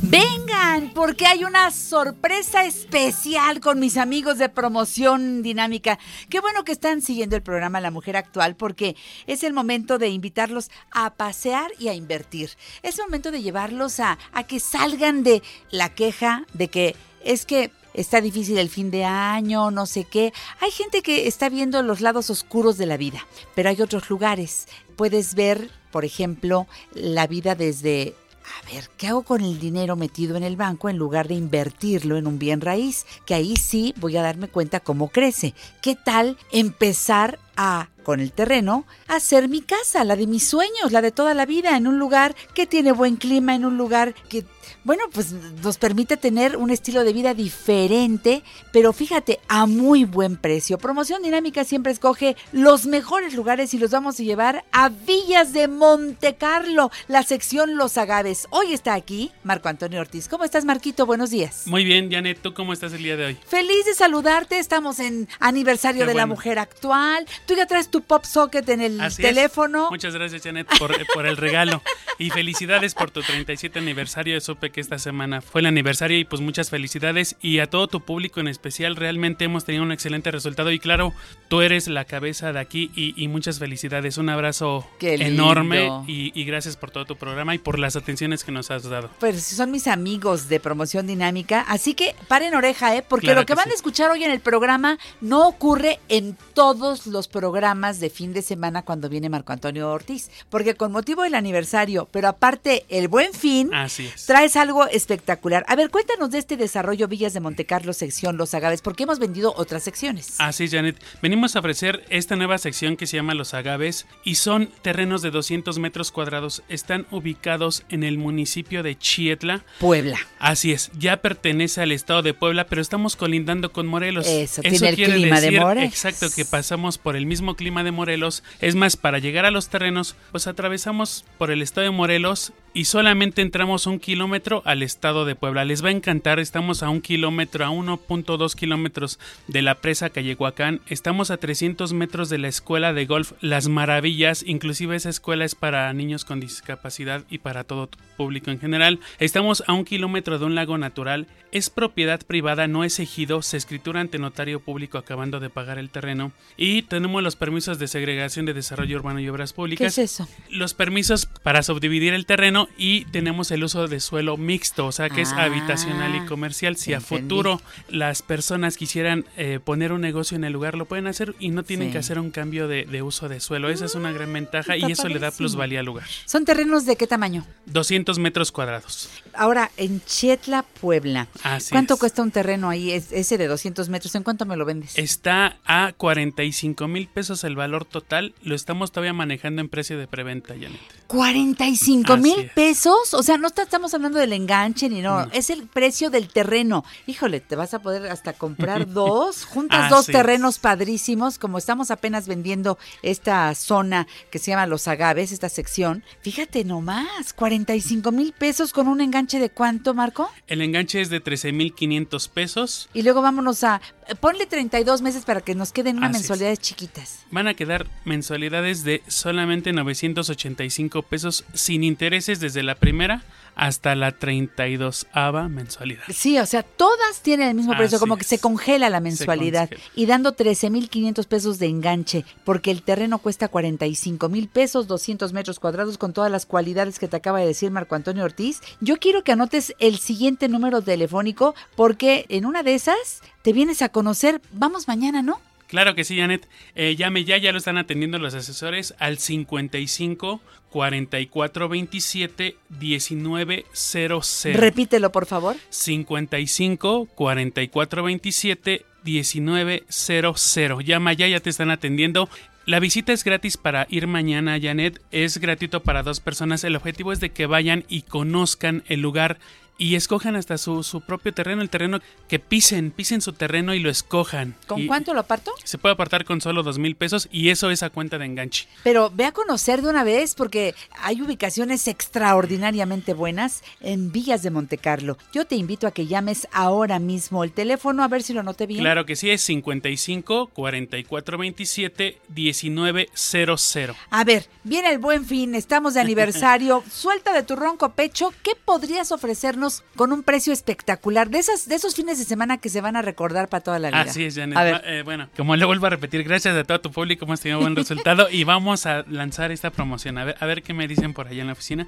Vengan, porque hay una sorpresa especial con mis amigos de promoción dinámica. Qué bueno que están siguiendo el programa La Mujer Actual porque es el momento de invitarlos a pasear y a invertir. Es momento de llevarlos a, a que salgan de la queja de que es que está difícil el fin de año, no sé qué. Hay gente que está viendo los lados oscuros de la vida, pero hay otros lugares. Puedes ver, por ejemplo, la vida desde a ver, ¿qué hago con el dinero metido en el banco en lugar de invertirlo en un bien raíz? Que ahí sí voy a darme cuenta cómo crece. ¿Qué tal empezar a, con el terreno, hacer mi casa, la de mis sueños, la de toda la vida, en un lugar que tiene buen clima, en un lugar que, bueno, pues nos permite tener un estilo de vida diferente, pero fíjate, a muy buen precio. Promoción Dinámica siempre escoge los mejores lugares y los vamos a llevar a Villas de Monte Carlo, la sección Los Agaves. Hoy está aquí Marco Antonio Ortiz. ¿Cómo estás, Marquito? Buenos días. Muy bien, Janet, ¿tú cómo estás el día de hoy? Feliz de saludarte, estamos en aniversario Qué de la bueno. mujer actual, tú ya traes tu pop socket en el Así es. teléfono. Muchas gracias, Janet, por, por el regalo. Y felicidades por tu 37 aniversario. Supe que esta semana fue el aniversario y pues muchas felicidades. Y a todo tu público en especial, realmente hemos tenido un excelente resultado. Y claro, tú eres la cabeza de aquí y, y muchas felicidades. Un abrazo enorme y, y gracias por todo tu programa y por las atenciones que nos has dado. Pues son mis amigos de promoción dinámica, así que paren oreja, ¿eh? Porque Claro lo que, que van sí. a escuchar hoy en el programa no ocurre en todos los programas de fin de semana cuando viene Marco Antonio Ortiz, porque con motivo del aniversario, pero aparte el buen fin, Así es. traes algo espectacular. A ver, cuéntanos de este desarrollo Villas de Montecarlo, sección Los Agaves, porque hemos vendido otras secciones. Así es, Janet. Venimos a ofrecer esta nueva sección que se llama Los Agaves y son terrenos de 200 metros cuadrados. Están ubicados en el municipio de Chietla. Puebla. Así es, ya pertenece al estado de Puebla, pero estamos colindando con Morelos. Eso, tiene el clima de Morelos. Exacto, que pasamos por el mismo clima de Morelos. Es más, para llegar a los terrenos, pues atravesamos por el estado de Morelos y solamente entramos un kilómetro al estado de Puebla. Les va a encantar, estamos a un kilómetro, a 1.2 kilómetros de la presa Callehuacán. Estamos a 300 metros de la escuela de golf Las Maravillas. Inclusive esa escuela es para niños con discapacidad y para todo público en general. Estamos a un kilómetro de un lago natural. Es propiedad privada, no es ejido. Se escritura ante notario público acabando de pagar el terreno. Y tenemos los permisos de segregación de desarrollo urbano y obras ¿Qué públicas es eso? los permisos para subdividir el terreno y tenemos el uso de suelo mixto, o sea que es Ah, habitacional y comercial. Si a futuro las personas quisieran eh, poner un negocio en el lugar, lo pueden hacer y no tienen Sí. que hacer un cambio de, de uso de suelo. Esa es una gran ventaja y eso le da plusvalía al lugar. ¿Son terrenos de qué tamaño? 200 metros cuadrados. Ahora, en Chietla, Puebla. Así ¿Cuánto es. cuesta un terreno ahí, es- ese de 200 metros? ¿En cuánto me lo vendes? Está a 45 mil pesos el valor total. Lo estamos todavía manejando en precio de preventa, Janet. 45 Así mil. Pesos. O sea, no está- estamos hablando del enganche ni no. Es el precio del terreno. Híjole, te vas a poder hasta comprar <laughs> dos. Juntas Así dos terrenos padrísimos. Como estamos apenas vendiendo esta zona que se llama Los Agaves, esta sección. Fíjate nomás, 45 mil pesos con un enganche de cuánto, Marco? El enganche es de 13 mil 500 pesos. Y luego vámonos a. Ponle 32 meses para que nos queden unas es. mensualidades chiquitas. Van a quedar mensualidades de solamente 985 pesos sin intereses desde la primera hasta la 32 ava mensualidad. Sí, o sea, todas tienen el mismo precio, Así como que se congela la mensualidad congela. y dando 13.500 pesos de enganche, porque el terreno cuesta 45 mil pesos, 200 metros cuadrados con todas las cualidades que te acaba de decir Marco Antonio Ortiz. Yo quiero que anotes el siguiente número telefónico, porque en una de esas te vienes a conocer, vamos mañana, ¿no? Claro que sí, Janet. Eh, llame ya, ya lo están atendiendo los asesores al 55 44 27 19 00. Repítelo, por favor. 55 44 27 19 00. Llama ya, ya te están atendiendo. La visita es gratis para ir mañana, Janet. Es gratuito para dos personas. El objetivo es de que vayan y conozcan el lugar y escojan hasta su, su propio terreno, el terreno que pisen, pisen su terreno y lo escojan. ¿Con Y cuánto lo aparto? Se puede apartar con solo dos mil pesos y eso es a cuenta de enganche. Pero ve a conocer de una vez porque hay ubicaciones extraordinariamente buenas en Villas de Montecarlo. Yo te invito a que llames ahora mismo el teléfono a ver si lo noté bien. Claro que sí, es 55 44 27 19 00. A ver, viene el buen fin, estamos de aniversario. <laughs> Suelta de tu ronco pecho, ¿qué podrías ofrecernos con un precio espectacular? De esas, de esos fines de semana que se van a recordar para toda la vida. Así es, Janet. A ver. Va- eh, bueno, como le vuelvo a repetir, gracias a todo tu público hemos tenido buen <laughs> resultado y vamos a lanzar esta promoción. A ver, a ver qué me dicen por allá en la oficina.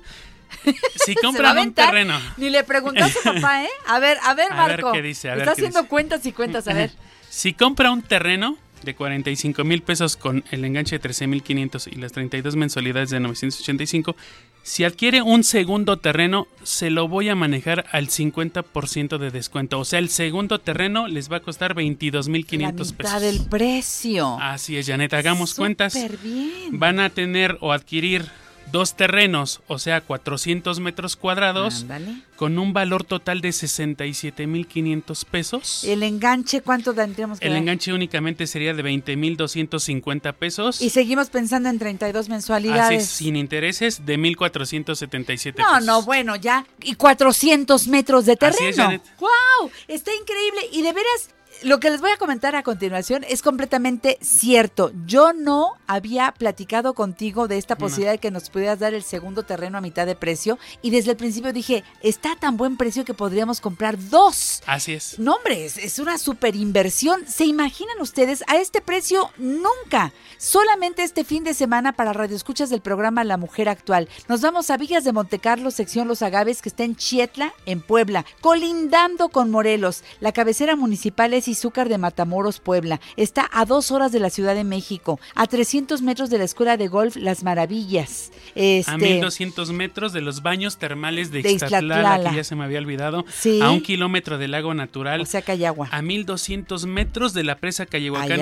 Si <laughs> compran un terreno. Ni le preguntó a su papá, ¿eh? A ver, a ver, <laughs> A ver Marco. qué dice, a ver Está qué haciendo dice. cuentas y cuentas, a ver. Si compra un terreno de 45 mil pesos con el enganche de 13 mil 500 y las 32 mensualidades de 985, si adquiere un segundo terreno, se lo voy a manejar al 50% de descuento. O sea, el segundo terreno les va a costar 22 mil La 500 mitad pesos. del precio. Así es, Janet, hagamos cuentas. Súper bien. Van a tener o adquirir dos terrenos, o sea, 400 metros cuadrados, Ándale. con un valor total de 67.500 pesos. El enganche, ¿cuánto tendríamos que El dar? enganche únicamente sería de 20.250 pesos. Y seguimos pensando en 32 Así mensualidades. es, sin intereses de 1.477 No, pesos. no, bueno, ya. Y 400 metros de terreno. Así es. ¡Wow! Está increíble. Y de veras, lo que les voy a comentar a continuación es completamente cierto. Yo no había platicado contigo de esta posibilidad de que nos pudieras dar el segundo terreno a mitad de precio y desde el principio dije, está a tan buen precio que podríamos comprar dos. Así es. No, hombre, es, es una super inversión. ¿Se imaginan ustedes a este precio? Nunca. Solamente este fin de semana para radioescuchas del programa La Mujer Actual. Nos vamos a Villas de Montecarlo, sección Los Agaves, que está en Chietla, en Puebla, colindando con Morelos. La cabecera municipal es Izúcar de Matamoros, Puebla. Está a dos horas de la Ciudad de México, a 300 metros de la Escuela de Golf Las Maravillas. Este, A 1200 metros de los baños termales de, De Ixtatlala, que ya se me había olvidado. Sí. A un kilómetro del lago natural. O sea que hay agua. A 1200 metros de la presa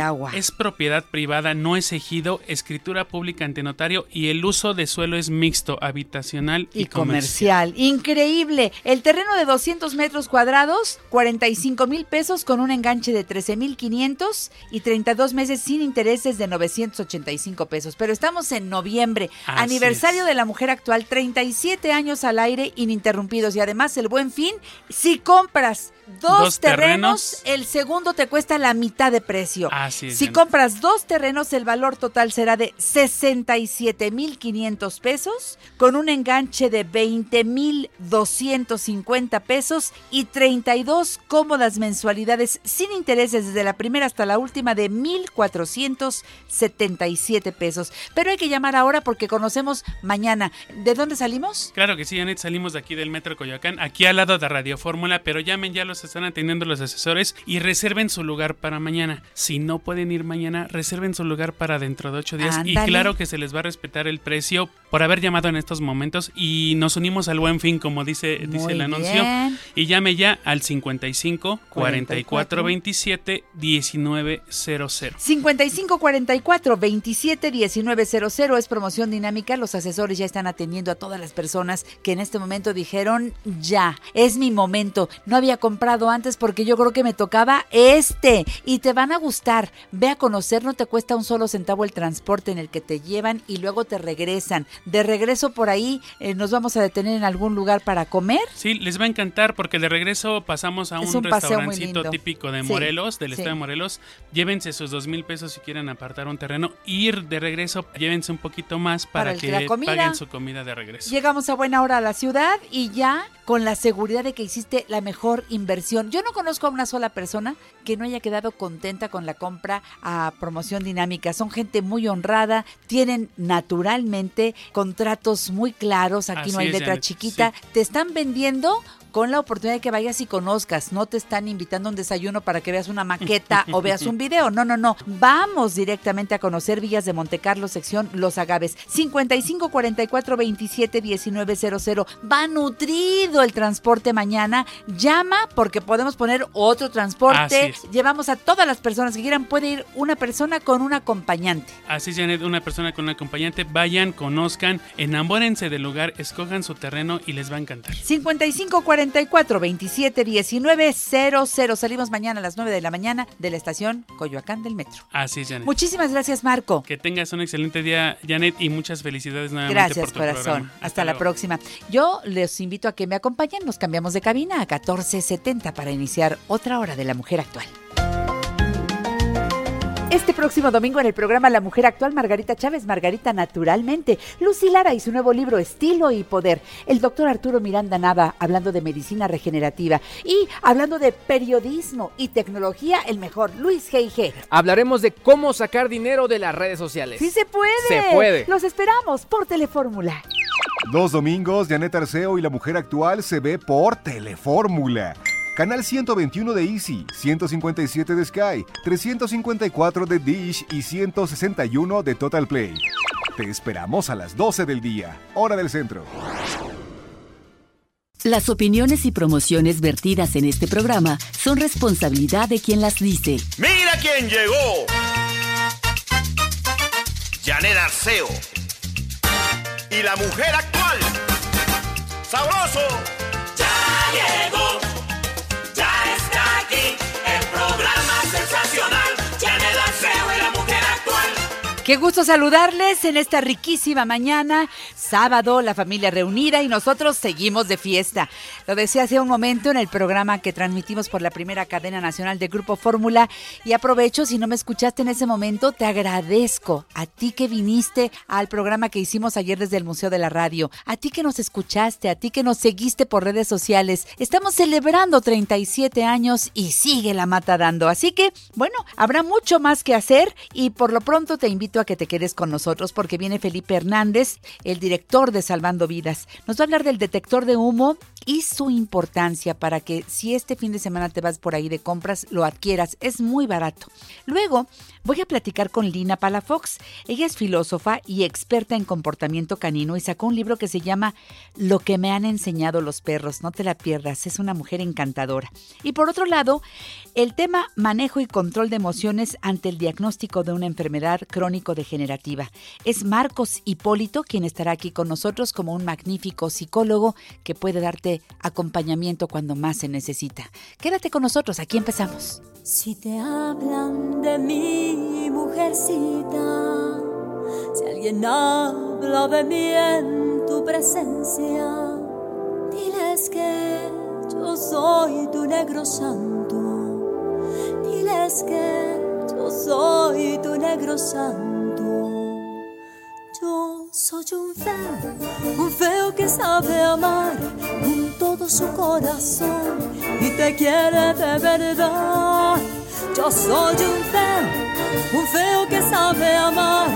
agua. Es propiedad privada, no es ejido, escritura pública ante notario y el uso de suelo es mixto, habitacional y, y comercial. Increíble. El terreno de 200 metros cuadrados, 45 mil pesos con un enganche de 13 mil 500 y 32 meses sin intereses de 985 pesos. Pero estamos en noviembre, Así aniversario de la mujer actual, 37 años al aire ininterrumpidos y además el buen fin. Si compras dos, Dos terrenos, terrenos. el segundo te cuesta la mitad de precio. Así es, Si compras dos terrenos, el valor total será de 67,500 pesos, con un enganche de 20,250 pesos y 32 cómodas mensualidades sin intereses desde la primera hasta la última de 1,477 pesos. Pero hay que llamar ahora porque conocemos mañana. ¿De dónde salimos? Claro que sí, Janet, salimos de aquí del Metro Coyoacán, aquí al lado de Radio Fórmula, pero llamen, ya los están atendiendo los asesores y reserven su lugar para mañana. Si no pueden ir mañana, reserven su lugar para dentro de ocho días y claro que se les va a respetar el precio por haber llamado en estos momentos y nos unimos al buen fin, como dice, dice el anuncio. bien. Y llame ya al 55 44 27 1900. 55 44 27 1900 es promoción dinámica. Los asesores ya están atendiendo a todas las personas que en este momento dijeron ya, es mi momento. No había comprado antes porque yo creo que me tocaba este y te van a gustar. Ve a conocer, no te cuesta un solo centavo el transporte en el que te llevan y luego te regresan. De regreso por ahí eh, nos vamos a detener en algún lugar para comer. Sí, les va a encantar porque de regreso pasamos a un, un restaurancito típico de Sí, Morelos, del sí. estado de Morelos. Llévense sus dos mil pesos si quieren apartar un terreno. Ir de regreso, llévense un poquito más para, Para que paguen su comida de regreso. Llegamos a buena hora a la ciudad y ya con la seguridad de que hiciste la mejor inversión. Yo no conozco a una sola persona que no haya quedado contenta con la compra a promoción dinámica. Son gente muy honrada, tienen naturalmente contratos muy claros, aquí no hay letra chiquita. Te están vendiendo con la oportunidad de que vayas y conozcas. No te están invitando a un desayuno para que veas una maqueta o veas un video. No, no, no. Vamos directamente a conocer Villas de Montecarlo, sección Los Agaves. 55 44 27 19 00. Va nutrido el transporte mañana. Llama porque podemos poner otro transporte. Llevamos a todas las personas que quieran. Puede ir una persona con un acompañante. Así es, Janet, una persona con un acompañante, vayan, conozcan, enamórense del lugar, escojan su terreno y les va a encantar. 55 44 27 19 00. Salimos mañana a las 9 de la mañana de la estación Coyoacán del Metro. Así es, Janet. Muchísimas gracias, Marco. Que tengas un excelente día, Janet, y muchas felicidades nuevamente Gracias, por tu corazón. programa. Hasta, la luego. próxima. Yo les invito a que me acompañen. Nos cambiamos de cabina a 1470 para iniciar otra hora de la mujer actual. Este próximo domingo en el programa La Mujer Actual, Margarita Chávez, Margarita Naturalmente, Lucy Lara y su nuevo libro Estilo y Poder, el doctor Arturo Miranda Nava hablando de medicina regenerativa y hablando de periodismo y tecnología, el mejor, Luis G.I.G. Hablaremos de cómo sacar dinero de las redes sociales. ¡Sí se puede! Se puede. Los esperamos por Telefórmula. Dos domingos, Janet Arceo y la mujer actual se ve por Telefórmula. Canal 121 de Easy, 157 de Sky, 354 de Dish y 161 de Total Play. Te esperamos a las 12 del día, hora del centro. Las opiniones y promociones vertidas en este programa son responsabilidad de quien las dice. ¡Mira quién llegó! Janet Arceo. Y la mujer actual. ¡Sabroso! Qué gusto saludarles en esta riquísima mañana, sábado, la familia reunida y nosotros seguimos de fiesta. Lo decía hace un momento en el programa que transmitimos por la primera cadena nacional de Grupo Fórmula y aprovecho, si no me escuchaste en ese momento, te agradezco a ti que viniste al programa que hicimos ayer desde el Museo de la Radio, a ti que nos escuchaste, a ti que nos seguiste por redes sociales. Estamos celebrando 37 años y sigue la mata dando. Así que, bueno, habrá mucho más que hacer y por lo pronto te invito a que te quedes con nosotros porque viene Felipe Hernández, el director de Salvando Vidas. Nos va a hablar del detector de humo y su importancia para que si este fin de semana te vas por ahí de compras, lo adquieras. Es muy barato. Luego voy a platicar con Lina Palafox. Ella es filósofa y experta en comportamiento canino y sacó un libro que se llama Lo que me han enseñado los perros. No te la pierdas, es una mujer encantadora. Y por otro lado, el tema manejo y control de emociones ante el diagnóstico de una enfermedad crónico-degenerativa. Es Marcos Hipólito quien estará aquí con nosotros como un magnífico psicólogo que puede darte acompañamiento cuando más se necesita. Quédate con nosotros, aquí empezamos. Si te hablan de mi mujercita, si alguien habla de mí en tu presencia, diles que yo soy tu negro santo, diles que yo soy tu negro santo. Yo soy un feo, un feo que sabe amar con todo su corazón y te quiere de verdad. Yo soy un feo, un feo que sabe amar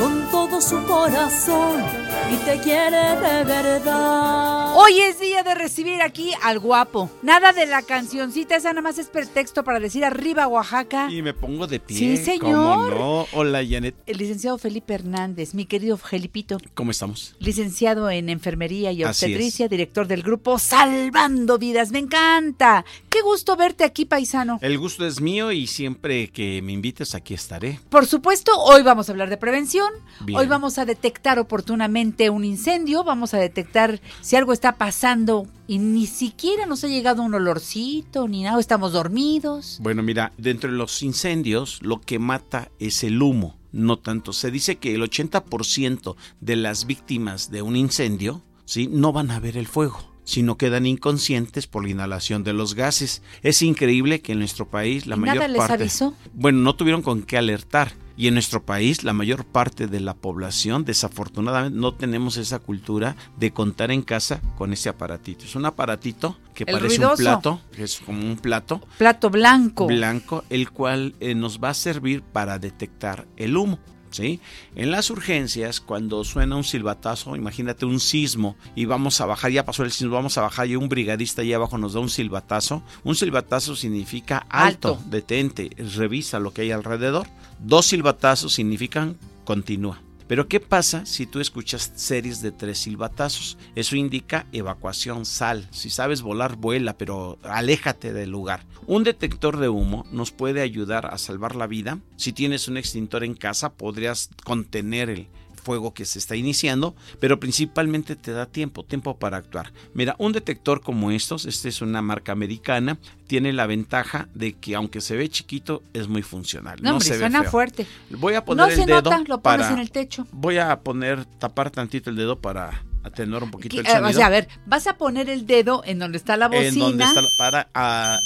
con todo su corazón y te quiere de verdad. Hoy es día de recibir aquí al guapo. Nada de la cancioncita, esa nada más es pretexto para decir arriba Oaxaca. Y me pongo de pie. Sí, señor. ¿Cómo no? Hola, Janet. El licenciado Felipe Hernández, mi querido Felipito, ¿Cómo estamos? licenciado en enfermería y obstetricia, director del grupo Salvando Vidas. Me encanta. Qué gusto verte aquí, paisano. El gusto es mío y siempre que me invites aquí estaré. Por supuesto, hoy vamos a hablar de prevención. Bien. Hoy vamos a detectar oportunamente un incendio, vamos a detectar si algo está pasando y ni siquiera nos ha llegado un olorcito ni nada, estamos dormidos. Bueno, mira, dentro de los incendios lo que mata es el humo, no tanto. Se dice que el 80% de las víctimas de un incendio, ¿sí? No van a ver el fuego sino quedan inconscientes por la inhalación de los gases. Es increíble que en nuestro país la ¿Y mayor nada les parte avisó? Bueno, no tuvieron con qué alertar. Y en nuestro país, la mayor parte de la población, desafortunadamente, no tenemos esa cultura de contar en casa con ese aparatito. Es un aparatito que El parece ruidoso. un plato, que es como un plato Plato blanco. blanco, el cual eh, nos va a servir para detectar el humo. ¿Sí? En las urgencias, cuando suena un silbatazo, imagínate un sismo y vamos a bajar, ya pasó el sismo, vamos a bajar y un brigadista allá abajo nos da un silbatazo. Un silbatazo significa alto, Alto. detente, revisa lo que hay alrededor. Dos silbatazos significan continúa. Pero ¿qué pasa si tú escuchas series de tres silbatazos? Eso indica evacuación, sal. Si sabes volar, vuela, pero aléjate del lugar. Un detector de humo nos puede ayudar a salvar la vida. Si tienes un extintor en casa, podrías contener el fuego que se está iniciando, pero principalmente te da tiempo, tiempo para actuar. Mira, un detector como estos, este es una marca americana, tiene la ventaja de que aunque se ve chiquito, es muy funcional. No, No, hombre, se ve suena feo. fuerte. Voy a poner no se dedo nota, lo pones para en el techo. Voy a poner tapar tantito el dedo para atenuar un poquito el Eh, sonido. o sea, a ver, vas a poner el dedo en donde está la bocina en donde está la- para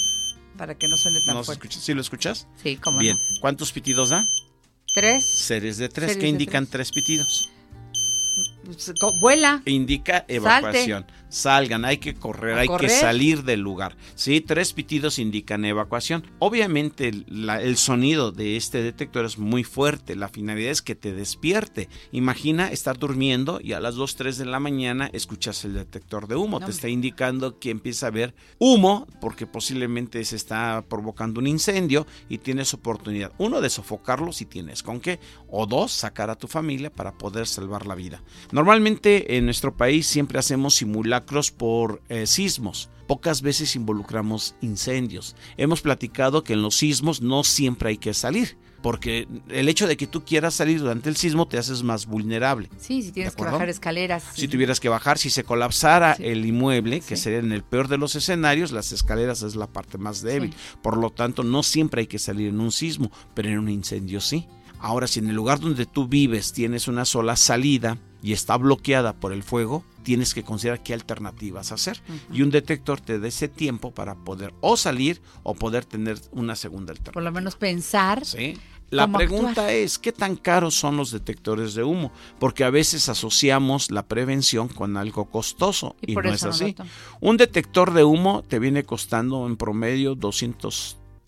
para que no suene tan no fuerte. ¿Sí lo escuchas? Sí, cómo Bien. no. ¿Cuántos pitidos da? Tres. Series de tres Series que indican tres pitidos. Pues, Vuela. Indica evacuación. Salgan, hay que correr, A hay correr. que salir del lugar. Sí, tres pitidos indican evacuación. Obviamente el, la- el sonido de este detector es muy fuerte. La finalidad es que te despierte. Imagina estar durmiendo y a las 2, 3 de la mañana escuchas el detector de humo. No, te está indicando que empieza a haber humo porque posiblemente se está provocando un incendio y tienes oportunidad. Uno, de sofocarlo si tienes con qué. O dos, sacar a tu familia para poder salvar la vida. Normalmente en nuestro país siempre hacemos simulacros por eh, sismos. Pocas veces involucramos incendios. Hemos platicado que en los sismos no siempre hay que salir. Porque el hecho de que tú quieras salir durante el sismo te haces más vulnerable. Sí, si tienes ¿De que bajar escaleras. Si tuvieras que bajar, si se colapsara el inmueble, que sería en el peor de los escenarios, las escaleras es la parte más débil. Por lo tanto, no siempre hay que salir en un sismo, pero en un incendio sí. Ahora, si en el lugar donde tú vives tienes una sola salida y está bloqueada por el fuego, tienes que considerar qué alternativas hacer. Y un detector te da ese tiempo para poder o salir o poder tener una segunda alternativa. Por lo menos pensar. Sí. La pregunta actuar. es, ¿qué tan caros son los detectores de humo? Porque a veces asociamos la prevención con algo costoso Y y, por no eso es así. Un detector de humo te viene costando en promedio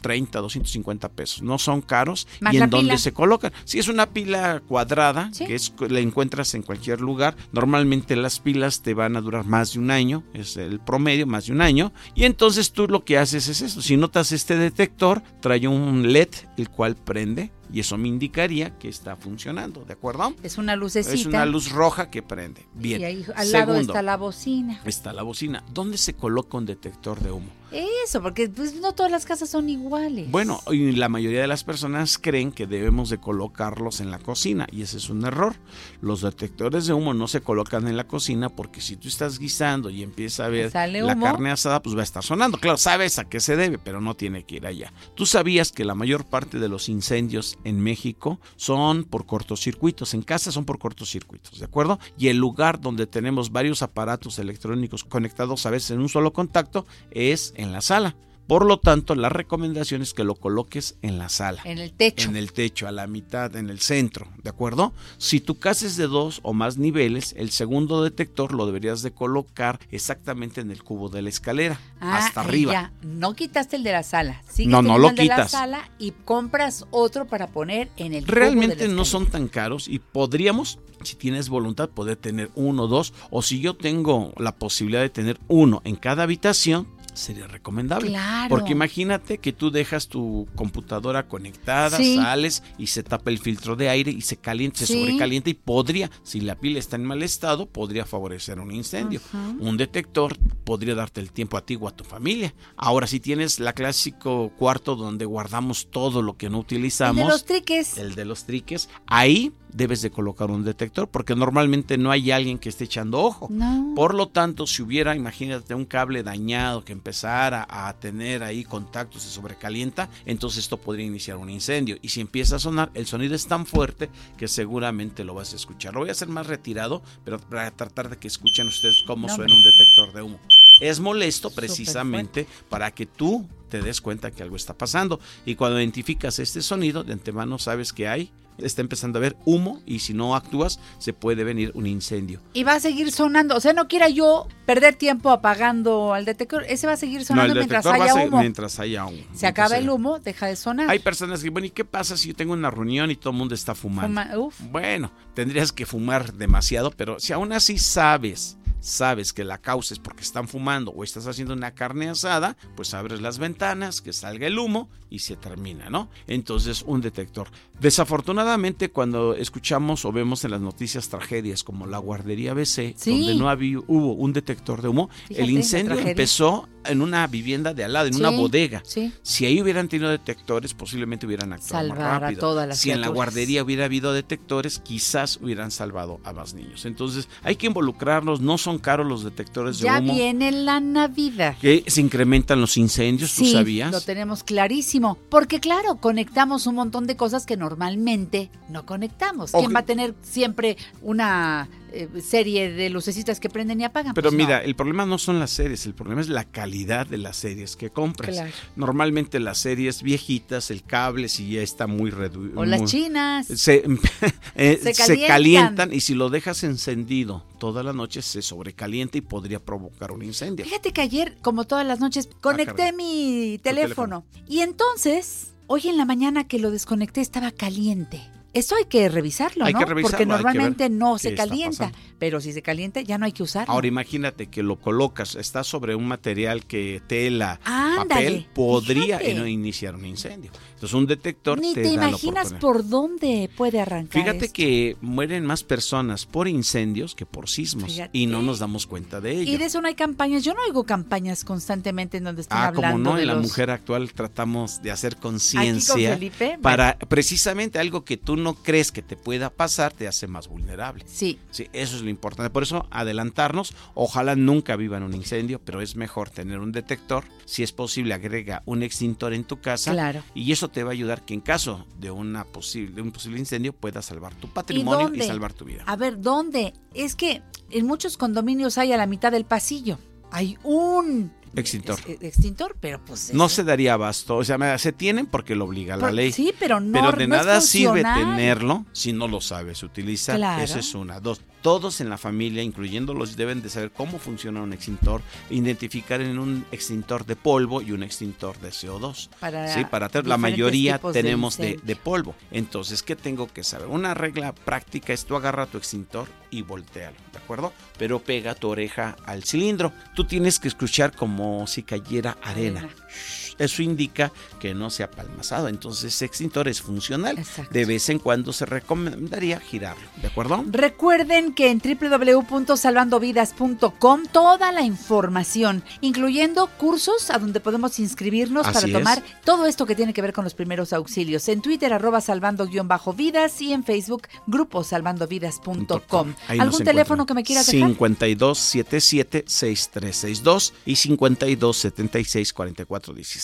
230, 250 pesos. No son caros. Más y en donde pila. se colocan. Si es una pila cuadrada, que es la encuentras en cualquier lugar, normalmente las pilas te van a durar más de un año, es el promedio, más de un año. Y entonces tú lo que haces es eso. Si notas este detector, trae un LED el cual prende y eso me indicaría que está funcionando, ¿de acuerdo? Es una lucecita. Es una luz roja que prende. Bien. Y ahí al lado Segundo, está la bocina. está la bocina. ¿Dónde se coloca un detector de humo? Eso, porque pues, no todas las casas son iguales. Bueno, y la mayoría de las personas creen que debemos de colocarlos en la cocina y ese es un error. Los detectores de humo no se colocan en la cocina porque si tú estás guisando y empieza a ver la carne asada, pues va a estar sonando. Claro, sabes a qué se debe, pero no tiene que ir allá. ¿Tú sabías que la mayor parte de los incendios en México son por cortocircuitos? En casa son por cortocircuitos, ¿de acuerdo? Y el lugar donde tenemos varios aparatos electrónicos conectados a veces en un solo contacto es en la sala. Por lo tanto, la recomendación es que lo coloques en la sala. En el techo. En el techo, a la mitad, en el centro, ¿de acuerdo? Si tu casa es de dos o más niveles, el segundo detector lo deberías de colocar exactamente en el cubo de la escalera, Ah, hasta arriba. ya. No quitaste el de la sala. No, no lo el de la quitas. sala y compras otro para poner en el cubo de Realmente la no son tan caros y podríamos, si tienes voluntad, poder tener uno, dos, o si yo tengo la posibilidad de tener uno en cada habitación, sería recomendable. Claro. Porque imagínate que tú dejas tu computadora conectada, Sí. sales y se tapa el filtro de aire y se calienta, se sobrecalienta y podría, si la pila está en mal estado, podría favorecer un incendio. Un detector podría darte el tiempo a ti o a tu familia. Ahora, si tienes la clásico cuarto donde guardamos todo lo que no El utilizamos, de los triques. el de los triques, ahí debes de colocar un detector porque normalmente no hay alguien que esté echando ojo. No. Por lo tanto, si hubiera, imagínate, un cable dañado que empezara a tener ahí contacto, se sobrecalienta, entonces esto podría iniciar un incendio. Y si empieza a sonar, el sonido es tan fuerte que seguramente lo vas a escuchar. Lo voy a hacer más retirado, pero para tratar de que escuchen ustedes cómo No, suena un detector de humo. Es molesto precisamente para que tú te des cuenta que algo está pasando. Y cuando identificas este sonido, de antemano sabes que hay, está empezando a haber humo y si no actúas, se puede venir un incendio. Y va a seguir sonando. O sea, no quiera yo perder tiempo apagando al detector. Ese va a seguir sonando mientras a haya seguir humo. mientras haya humo. Se acaba el humo, deja de sonar. Hay personas que, bueno, ¿y qué pasa si yo tengo una reunión y todo el mundo está fumando? Fuma- uf. Bueno, tendrías que fumar demasiado, pero si aún así sabes, sabes que la causa es porque están fumando o estás haciendo una carne asada, pues abres las ventanas, que salga el humo y se termina, ¿no? Entonces, un detector. Desafortunadamente, cuando escuchamos o vemos en las noticias tragedias como la guardería BC, Sí. donde no había, hubo un detector de humo, Fíjate, el incendio empezó en una vivienda de al lado, en Sí, una bodega. sí. Si ahí hubieran tenido detectores, posiblemente hubieran actuado Salvar más a rápido. todas las si en la guardería hubiera habido detectores, quizás hubieran salvado a más niños. Entonces, hay que involucrarnos. No son caros los detectores de Ya humo. viene la Navidad. Que se incrementan los incendios, ¿tú Sí, sabías? lo tenemos clarísimo. Porque claro, conectamos un montón de cosas que normalmente no conectamos. ¿Quién va a tener siempre una eh, serie de lucecitas que prenden y apagan? Pero Pues no. mira, el problema no son las series, el problema es la calidad de las series que compras. Claro. Normalmente las series viejitas, el cable si ya está muy reducido. O las chinas. Se, <laughs> eh, Se se calientan. y si lo dejas encendido toda la noche se sobrecalienta y podría provocar un incendio. Fíjate que ayer, como todas las noches, conecté caray. mi teléfono. Y entonces, hoy en la mañana que lo desconecté estaba caliente. Eso hay que revisarlo, Hay ¿no? que revisarlo, Porque normalmente no se calienta. Pero si se calienta, ya no hay que usarlo. Ahora imagínate que lo colocas, está sobre un material que tela, Ándale, papel, podría fíjate. iniciar un incendio. Entonces un detector Ni te, te, da la imaginas por dónde puede arrancar. Fíjate esto. que mueren más personas por incendios que por sismos Fíjate. y no nos damos cuenta de ello. Y de eso no hay campañas. Yo no oigo campañas constantemente en donde estén Ah, como hablando no, de en la mujer actual tratamos de hacer conciencia para precisamente algo que tú no crees que te pueda pasar, te hace más vulnerable. Sí. Sí, eso es lo importante. Por eso, adelantarnos. Ojalá nunca vivan un incendio, pero es mejor tener un detector. Si es posible, agrega un extintor en tu casa. Claro. Y eso te va a ayudar que en caso de, una posible, de un posible incendio puedas salvar tu patrimonio y, salvar tu vida. A ver, ¿dónde? Es que en muchos condominios hay a la mitad del pasillo. Hay un Extintor. ex- extintor, pero pues... No se daría abasto. O sea, se tienen porque lo obliga la ley. sí, pero no- Pero de no nada sirve tenerlo si no lo sabes utilizar. Claro. Esa es una. Dos, todos en la familia, incluyendo los, deben de saber cómo funciona un extintor, identificar en un extintor de polvo y un extintor de CO2. Para sí, para la mayoría de tenemos de, de polvo. Entonces, ¿qué tengo que saber? Una regla práctica es tú agarra tu extintor y voltealo, ¿de acuerdo? Pero pega tu oreja al cilindro. Tú tienes que escuchar como si cayera arena. Shh, Eso indica que no se ha palmazado. Entonces, ese extintor es funcional. De vez en cuando se recomendaría girarlo, ¿de acuerdo? Recuerden que en www.salvandovidas.com toda la información, incluyendo cursos a donde podemos inscribirnos Así para es. tomar todo esto que tiene que ver con los primeros auxilios. En Twitter, arroba salvando-vidas y en Facebook, grupo salvandovidas.com. ¿Algún teléfono que me quieras dejar? 5277-6362 y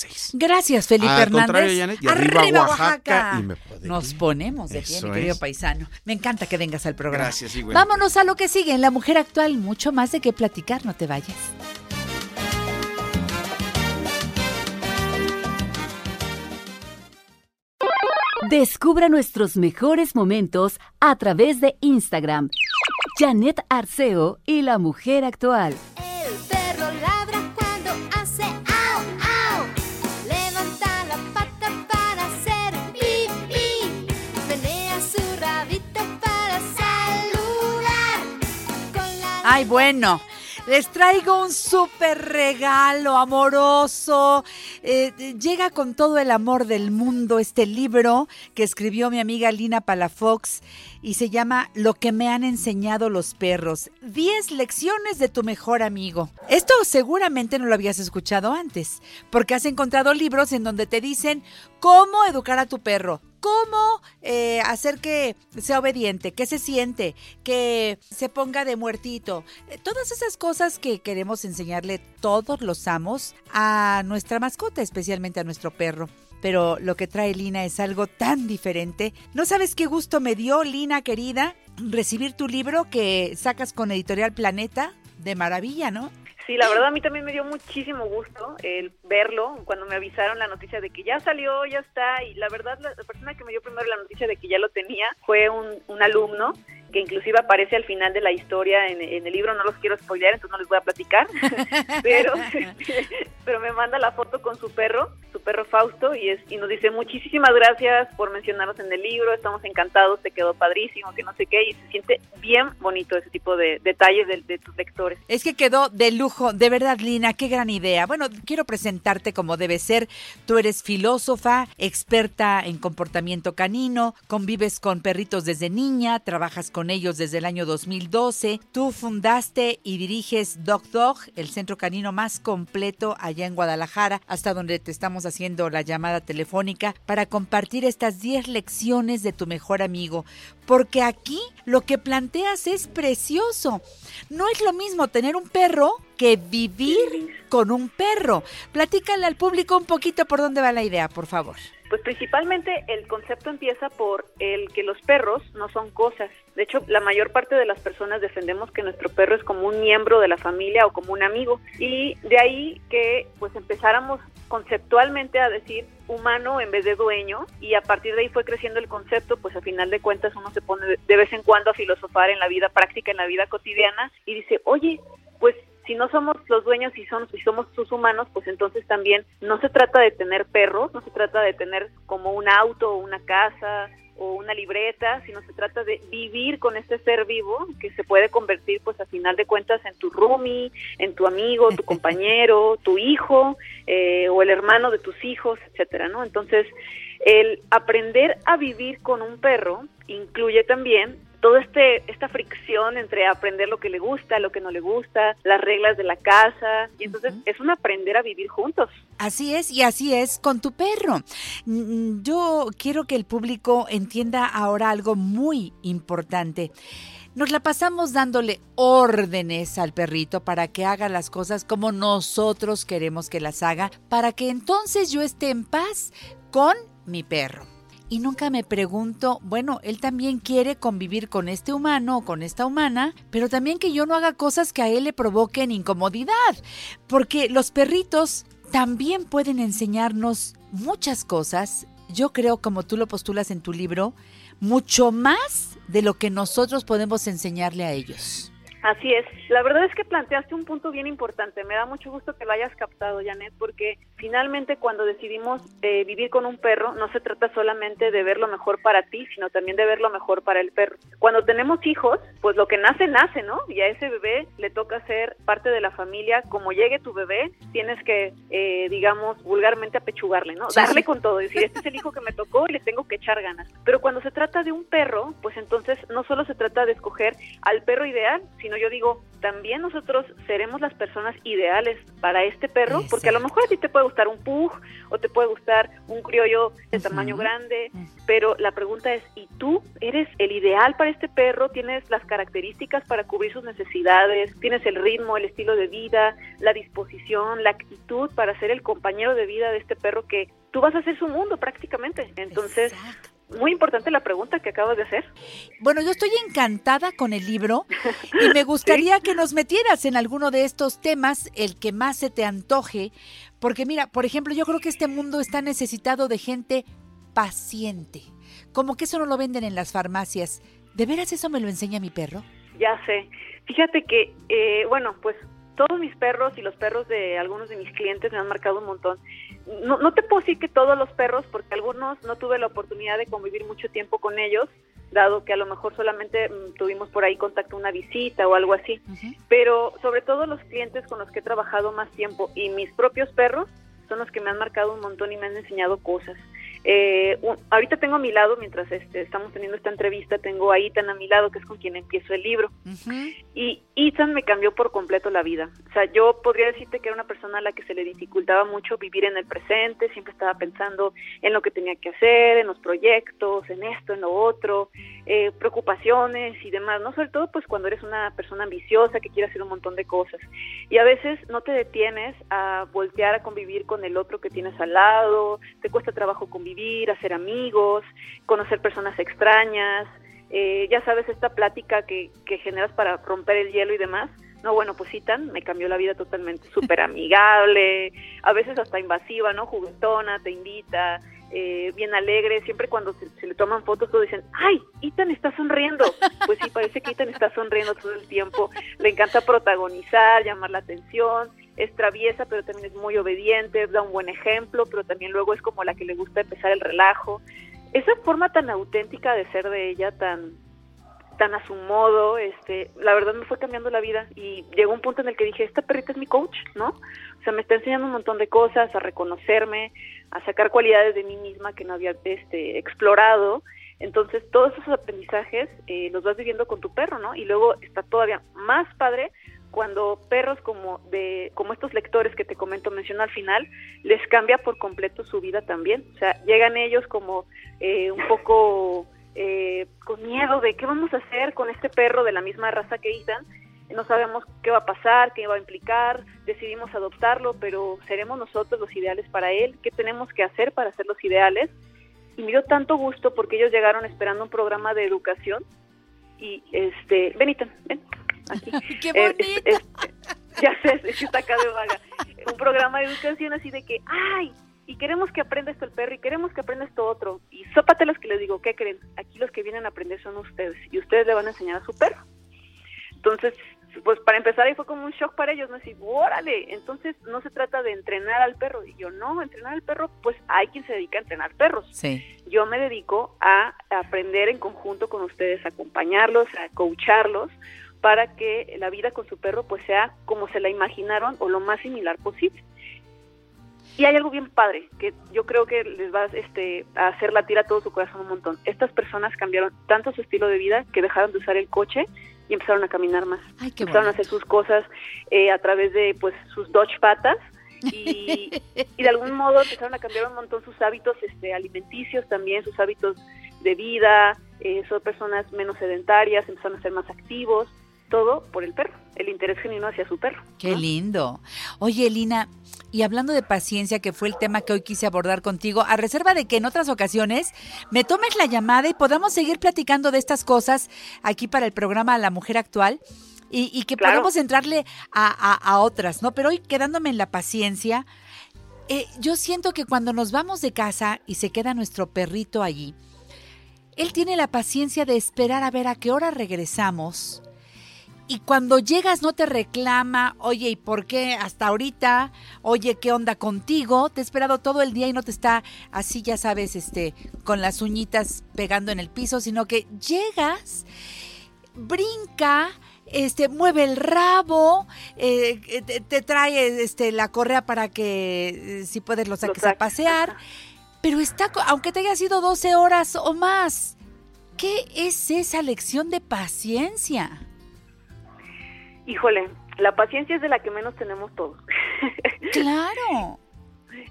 5276-4416. Gracias, Felipe Al Hernández. Janet, y arriba Oaxaca, y me Nos ponemos de pie, Eso mi querido es. paisano. Me encanta que vengas al programa. Gracias, igual. Vámonos a lo que sigue en La Mujer Actual. Mucho más de qué platicar, no te vayas. Descubra nuestros mejores momentos a través de Instagram. Janet Arceo y la mujer actual. Ay, bueno. Les traigo un súper regalo amoroso. Eh, llega con todo el amor del mundo este libro que escribió mi amiga Lina Palafox y se llama Lo que me han enseñado los perros. 10 lecciones de tu mejor amigo. Esto seguramente no lo habías escuchado antes, porque has encontrado libros en donde te dicen cómo educar a tu perro, cómo eh, hacer que sea obediente, que se siente, que se ponga de muertito. Eh, Todas esas cosas que queremos enseñarle todos los amos a nuestra mascota, especialmente a nuestro perro. Pero lo que trae Lina es algo tan diferente. ¿No sabes qué gusto me dio, Lina querida, recibir tu libro que sacas con Editorial Planeta? De maravilla, ¿no? Sí, la verdad a mí también me dio muchísimo gusto el verlo cuando me avisaron la noticia de que ya salió, ya está y la verdad la, persona que me dio primero la noticia de que ya lo tenía fue un, un alumno que inclusive aparece al final de la historia en, en el libro, no los quiero spoilear, entonces no les voy a platicar, <laughs> pero, <laughs> pero me manda la foto con su perro, su perro Fausto y, es, y nos dice muchísimas gracias por mencionarnos en el libro, estamos encantados, te quedó padrísimo, que no sé qué y se siente bien bonito ese tipo de detalles de, de tus lectores. Es que quedó de lujo, de verdad, Lina, qué gran idea. Bueno, quiero presentarte como debe ser. Tú eres filósofa, experta en comportamiento canino, convives con perritos desde niña, trabajas con ellos desde el año 2012. Tú fundaste y diriges Dog Dog, el centro canino más completo allá en Guadalajara, hasta donde te estamos haciendo la llamada telefónica para compartir estas 10 lecciones de tu mejor amigo. Porque aquí lo que planteas es precioso. No es lo mismo tener un perro que vivir con un perro. Platícale al público un poquito por dónde va la idea, por favor. Pues principalmente el concepto empieza por el que los perros no son cosas. De hecho, la mayor parte de las personas defendemos que nuestro perro es como un miembro de la familia o como un amigo. Y de ahí que pues empezáramos conceptualmente a decir humano en vez de dueño y a partir de ahí fue creciendo el concepto, pues a final de cuentas uno se pone de- vez en cuando a filosofar en la vida práctica, en la vida cotidiana y dice, oye, pues si no somos los dueños y, son, y somos sus humanos, pues entonces también no se trata de tener perros, no se trata de tener como un auto o una casa o una libreta, sino se trata de vivir con este ser vivo que se puede convertir pues a final de cuentas en tu roomie, en tu amigo, tu <laughs> compañero, tu hijo eh, o el hermano de tus hijos, etcétera, ¿no? Entonces, el aprender a vivir con un perro incluye también todo este esta fricción entre aprender lo que le gusta, lo que no le gusta, las reglas de la casa, y entonces es un aprender a vivir juntos. Así es, y así es con tu perro. Yo quiero que el público entienda ahora algo muy importante. Nos la pasamos dándole órdenes al perrito para que haga las cosas como nosotros queremos que las haga, para que entonces yo esté en paz con mi perro. Y nunca me pregunto, bueno, él también quiere convivir con este humano o con esta humana, pero también que yo no haga cosas que a él le provoquen incomodidad. Porque los perritos también pueden enseñarnos muchas cosas, yo creo como tú lo postulas en tu libro, mucho más de lo que nosotros podemos enseñarle a ellos. Así es. La verdad es que planteaste un punto bien importante. Me da mucho gusto que lo hayas captado, Janet, porque finalmente cuando decidimos eh, vivir con un perro, no se trata solamente de ver lo mejor para ti, sino también de ver lo mejor para el perro. Cuando tenemos hijos, pues lo que nace, nace, ¿no? Y a ese bebé le toca ser parte de la familia. Como llegue tu bebé, tienes que, eh, digamos, vulgarmente apechugarle, ¿no? Sí, Darle sí. con todo, decir, este es el hijo que me tocó y le tengo que echar ganas. Pero cuando se trata de un perro, pues entonces no solo se trata de escoger al perro ideal, sino yo digo, también nosotros seremos las personas ideales para este perro, porque a lo mejor a ti te puede gustar un pug o te puede gustar un criollo de tamaño grande, pero la pregunta es, ¿y tú eres el ideal para este perro? ¿Tienes las características para cubrir sus necesidades? ¿Tienes el ritmo, el estilo de vida, la disposición, la actitud para ser el compañero de vida de este perro que tú vas a ser su mundo prácticamente? Entonces, muy importante la pregunta que acabas de hacer. Bueno, yo estoy encantada con el libro y <laughs> me gustaría que nos metieras en alguno de estos temas, el que más se te antoje, porque mira, por ejemplo, yo creo que este mundo está necesitado de gente paciente, como que eso no lo venden en las farmacias. ¿De veras eso me lo enseña mi perro? Ya sé. Fíjate que, eh, bueno, pues todos mis perros y los perros de algunos de mis clientes me han marcado un montón. No, no te puedo decir que todos los perros, porque algunos no tuve la oportunidad de convivir mucho tiempo con ellos, dado que a lo mejor solamente mm, tuvimos por ahí contacto, una visita o algo así. Pero sobre todo los clientes con los que he trabajado más tiempo y mis propios perros son los que me han marcado un montón y me han enseñado cosas. Eh, un- ahorita tengo a mi lado, mientras este, estamos teniendo esta entrevista, tengo a Ethan a mi lado, que es con quien empiezo el libro. Y Ethan me cambió por completo la vida. O sea, yo podría decirte que era una persona a la que se le dificultaba mucho vivir en el presente, siempre estaba pensando en lo que tenía que hacer, en los proyectos, en esto, en lo otro, eh, preocupaciones y demás, ¿no? Sobre todo pues cuando eres una persona ambiciosa que quiere hacer un montón de cosas. Y a veces no te detienes a voltear a convivir con el otro que tienes al lado, te cuesta trabajo convivir, hacer amigos, conocer personas extrañas, eh, ya sabes, esta plática que, que generas para romper el hielo y demás. No, bueno, pues Ethan me cambió la vida totalmente, <laughs> súper amigable, a veces hasta invasiva, ¿no? Juguetona, te invita, eh, bien alegre, siempre cuando se, se le toman fotos todos dicen, ¡ay, Ethan está sonriendo! Pues sí, parece que Ethan está sonriendo todo el tiempo, le encanta protagonizar, llamar la atención, es traviesa, pero también es muy obediente, da un buen ejemplo, pero también luego es como la que le gusta empezar el relajo. Esa forma tan auténtica de ser de ella, tan tan a su modo, este, la verdad me fue cambiando la vida y llegó un punto en el que dije, esta perrita es mi coach, ¿no? O sea, me está enseñando un montón de cosas, a reconocerme, a sacar cualidades de mí misma que no había este, explorado. Entonces, todos esos aprendizajes eh, los vas viviendo con tu perro, ¿no? Y luego está todavía más padre cuando perros como de como estos lectores que te comento menciono al final les cambia por completo su vida también. O sea llegan ellos como eh, un poco eh, con miedo de qué vamos a hacer con este perro de la misma raza que Ethan no sabemos qué va a pasar, qué va a implicar, decidimos adoptarlo, pero seremos nosotros los ideales para él, qué tenemos que hacer para ser los ideales. Y me dio tanto gusto porque ellos llegaron esperando un programa de educación y este, ven ven, aquí. <laughs> ¡Qué Eh, es- es- ya sé, es que está acá de vaga. Un programa de educación así de que, ay, y queremos que aprenda esto el perro y queremos que aprenda esto otro. Y sópatelas que les digo, ¿qué creen? Aquí los que vienen a aprender son ustedes y ustedes le van a enseñar a su perro. Entonces, pues para empezar ahí fue como un shock para ellos, ¿no? Así, órale, entonces no se trata de entrenar al perro. Y yo, no, entrenar al perro, pues hay quien se dedica a entrenar perros. Sí. Yo me dedico a aprender en conjunto con ustedes, a acompañarlos, a coacharlos, para que la vida con su perro pues sea como se la imaginaron o lo más similar posible. Y hay algo bien padre que yo creo que les va este, a hacer latir a todo su corazón un montón. Estas personas cambiaron tanto su estilo de vida que dejaron de usar el coche y empezaron a caminar más. Ay, qué empezaron a hacer sus cosas eh, a través de pues sus Dodge patas y, <laughs> y de algún modo empezaron a cambiar un montón sus hábitos este, alimenticios también, sus hábitos de vida, eh, son personas menos sedentarias, empezaron a ser más activos, todo por el perro, el interés genuino hacia su perro. Qué lindo. Oye, Lina, y hablando de paciencia, que fue el tema que hoy quise abordar contigo, a reserva de que en otras ocasiones me tomes la llamada y podamos seguir platicando de estas cosas aquí para el programa La Mujer Actual. Y, y que Claro. podamos entrarle a, a- a otras, ¿no? Pero hoy quedándome en la paciencia, eh, yo siento que cuando nos vamos de casa y se queda nuestro perrito allí, él tiene la paciencia de esperar a ver a qué hora regresamos. Y cuando llegas no te reclama, oye, ¿y por qué hasta ahorita? Oye, ¿qué onda contigo? Te he esperado todo el día y no te está así, ya sabes, este, con las uñitas pegando en el piso, sino que llegas, brinca, este, mueve el rabo, eh, eh, te, te trae este, la correa para que eh, si puedes lo saques a pasear. Pero está, aunque te haya sido 12 horas o más, ¿qué es esa lección de paciencia? Híjole, la paciencia es de la que menos tenemos todos. <laughs> Claro.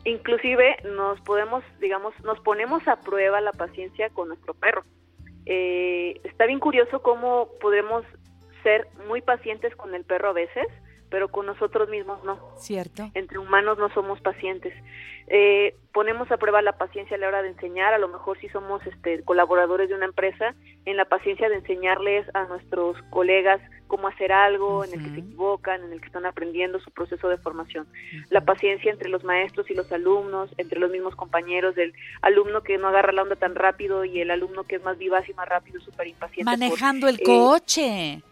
Inclusive nos podemos, digamos, nos ponemos a prueba la paciencia con nuestro perro. Eh, está bien curioso cómo podremos ser muy pacientes con el perro a veces, pero con nosotros mismos no. Cierto. Entre humanos no somos pacientes. Eh, ponemos a prueba la paciencia a la hora de enseñar, a lo mejor si somos este, colaboradores de una empresa, en la paciencia de enseñarles a nuestros colegas cómo hacer algo, en el que se equivocan, en el que están aprendiendo su proceso de formación. La paciencia entre los maestros y los alumnos, entre los mismos compañeros, del alumno que no agarra la onda tan rápido y el alumno que es más vivaz y más rápido, súper impaciente. por, Manejando el eh, coche.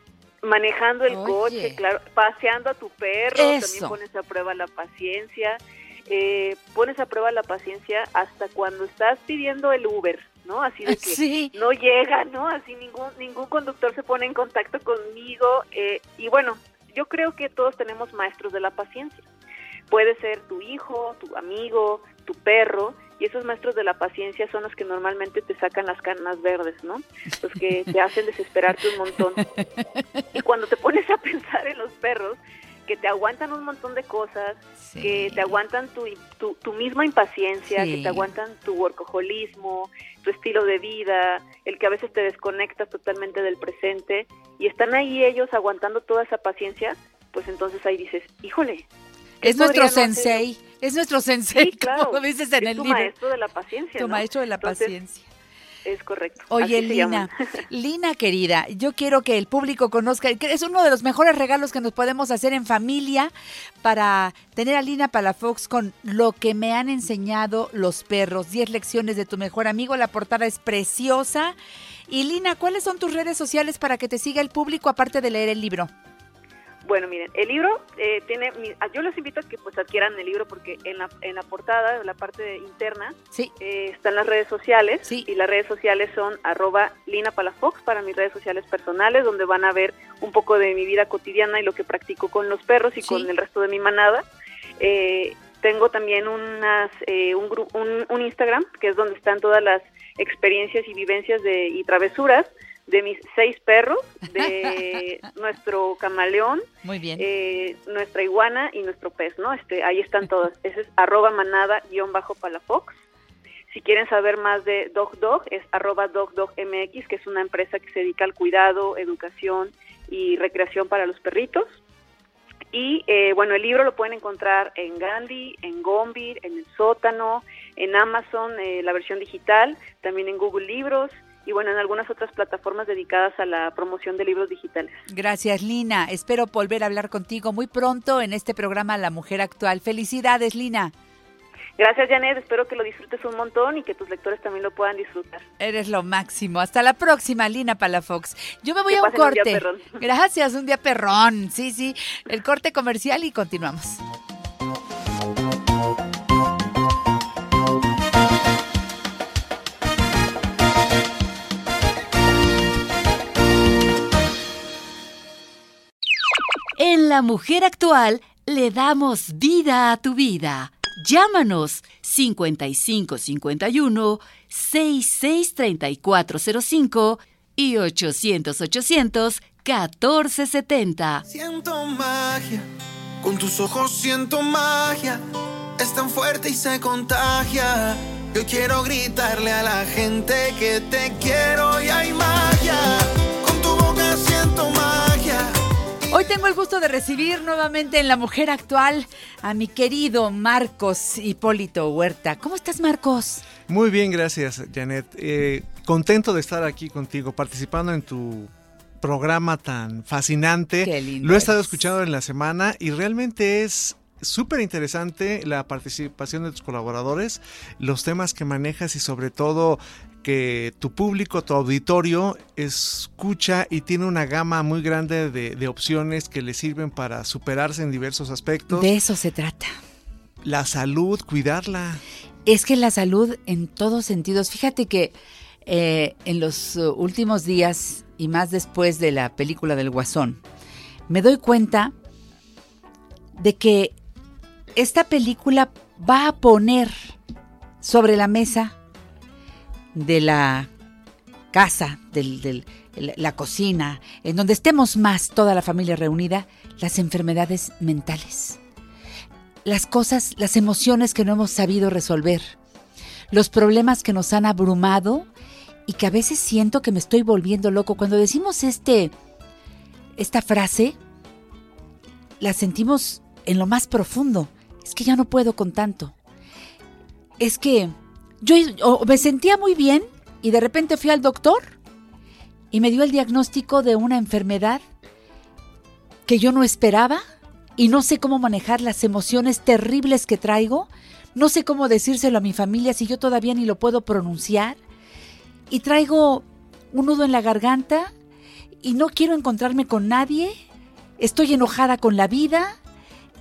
Manejando el Oye. coche, claro, paseando a tu perro, Eso. también pones a prueba la paciencia, eh, pones a prueba la paciencia hasta cuando estás pidiendo el Uber, ¿no? Así de que Sí. no llega, ¿no? Así ningún ningún conductor se pone en contacto conmigo eh, y bueno, yo creo que todos tenemos maestros de la paciencia. Puede ser tu hijo, tu amigo, tu perro, y esos maestros de la paciencia son los que normalmente te sacan las canas verdes, ¿no? Los que te <laughs> hacen desesperarte un montón. Y cuando te pones a pensar en los perros, que te aguantan un montón de cosas, que te aguantan tu, tu, tu misma impaciencia, Sí. que te aguantan tu workaholismo, tu estilo de vida, el que a veces te desconectas totalmente del presente, y están ahí ellos aguantando toda esa paciencia, pues entonces ahí dices, híjole. ¿Qué Es nuestro hacer sensei. Es nuestro sensei, <laughs> Sí, claro. como dices en Es el tu libro. maestro de la paciencia. Tu ¿no? maestro de la Entonces, paciencia. Es correcto. Oye, Lina. <laughs> Lina querida, yo quiero que el público conozca, que es uno de los mejores regalos que nos podemos hacer en familia para tener a Lina Palafox con lo que me han enseñado los perros, 10 lecciones de tu mejor amigo, la portada es preciosa. Y Lina, ¿cuáles son tus redes sociales para que te siga el público aparte de leer el libro? Bueno, miren, el libro eh, tiene, ah, yo los invito a que pues adquieran el libro porque en la, en la portada, en la parte interna, Sí. eh, están las redes sociales y las redes sociales son arroba Lina Palafox para mis redes sociales personales, donde van a ver un poco de mi vida cotidiana y lo que practico con los perros y Sí. con el resto de mi manada. Eh, tengo también unas, eh, un, un, un Instagram, que es donde están todas las experiencias y vivencias de, y travesuras de mis seis perros, de <laughs> nuestro camaleón, Muy bien. eh, nuestra iguana y nuestro pez, ¿no? Este, ahí están <laughs> todas. Ese es arroba manada guion bajo palafox. Si quieren saber más de Dog Dog, es arroba Dog Dog MX, que es una empresa que se dedica al cuidado, educación y recreación para los perritos. Y eh, bueno, el libro lo pueden encontrar en Gandhi, en Gombir, en el sótano, en Amazon, eh, la versión digital, también en Google Libros y bueno, en algunas otras plataformas dedicadas a la promoción de libros digitales. Gracias, Lina. Espero volver a hablar contigo muy pronto en este programa La Mujer Actual. Felicidades, Lina. Gracias, Janet. Espero que lo disfrutes un montón y que tus lectores también lo puedan disfrutar. Eres lo máximo. Hasta la próxima, Lina Palafox. Yo me voy Que a un pasen un día corte. perrón. Gracias, un día perrón. Sí, sí. El corte comercial y continuamos. En La Mujer Actual le damos vida a tu vida. Llámanos 5551 663405 y 800 800 1470. Siento magia, con tus ojos siento magia. Es tan fuerte y se contagia. Yo quiero gritarle a la gente que te quiero y hay magia. Hoy tengo el gusto de recibir nuevamente en La Mujer Actual a mi querido Marcos Hipólito Huerta. ¿Cómo estás, Marcos? Muy bien, gracias, Janet. Eh, contento de estar aquí contigo, participando en tu programa tan fascinante. Qué lindo Lo he estado eres. escuchando en la semana y realmente es súper interesante la participación de tus colaboradores, los temas que manejas y sobre todo que tu público, tu auditorio escucha y tiene una gama muy grande de, de opciones que le sirven para superarse en diversos aspectos. De eso se trata. La salud, cuidarla. Es que la salud en todos sentidos. Fíjate que eh, en los últimos días y más después de la película del Guasón, me doy cuenta de que esta película va a poner sobre la mesa de la casa, del, la cocina, en donde estemos más toda la familia reunida, las enfermedades mentales. Las cosas, las emociones que no hemos sabido resolver. Los problemas que nos han abrumado y que a veces siento que me estoy volviendo loco. Cuando decimos este, esta frase, la sentimos en lo más profundo. Es que ya no puedo con tanto. Es que yo me sentía muy bien y de repente fui al doctor y me dio el diagnóstico de una enfermedad que yo no esperaba y no sé cómo manejar las emociones terribles que traigo. No sé cómo decírselo a mi familia si yo todavía ni lo puedo pronunciar. Y traigo un nudo en la garganta y no quiero encontrarme con nadie. Estoy enojada con la vida.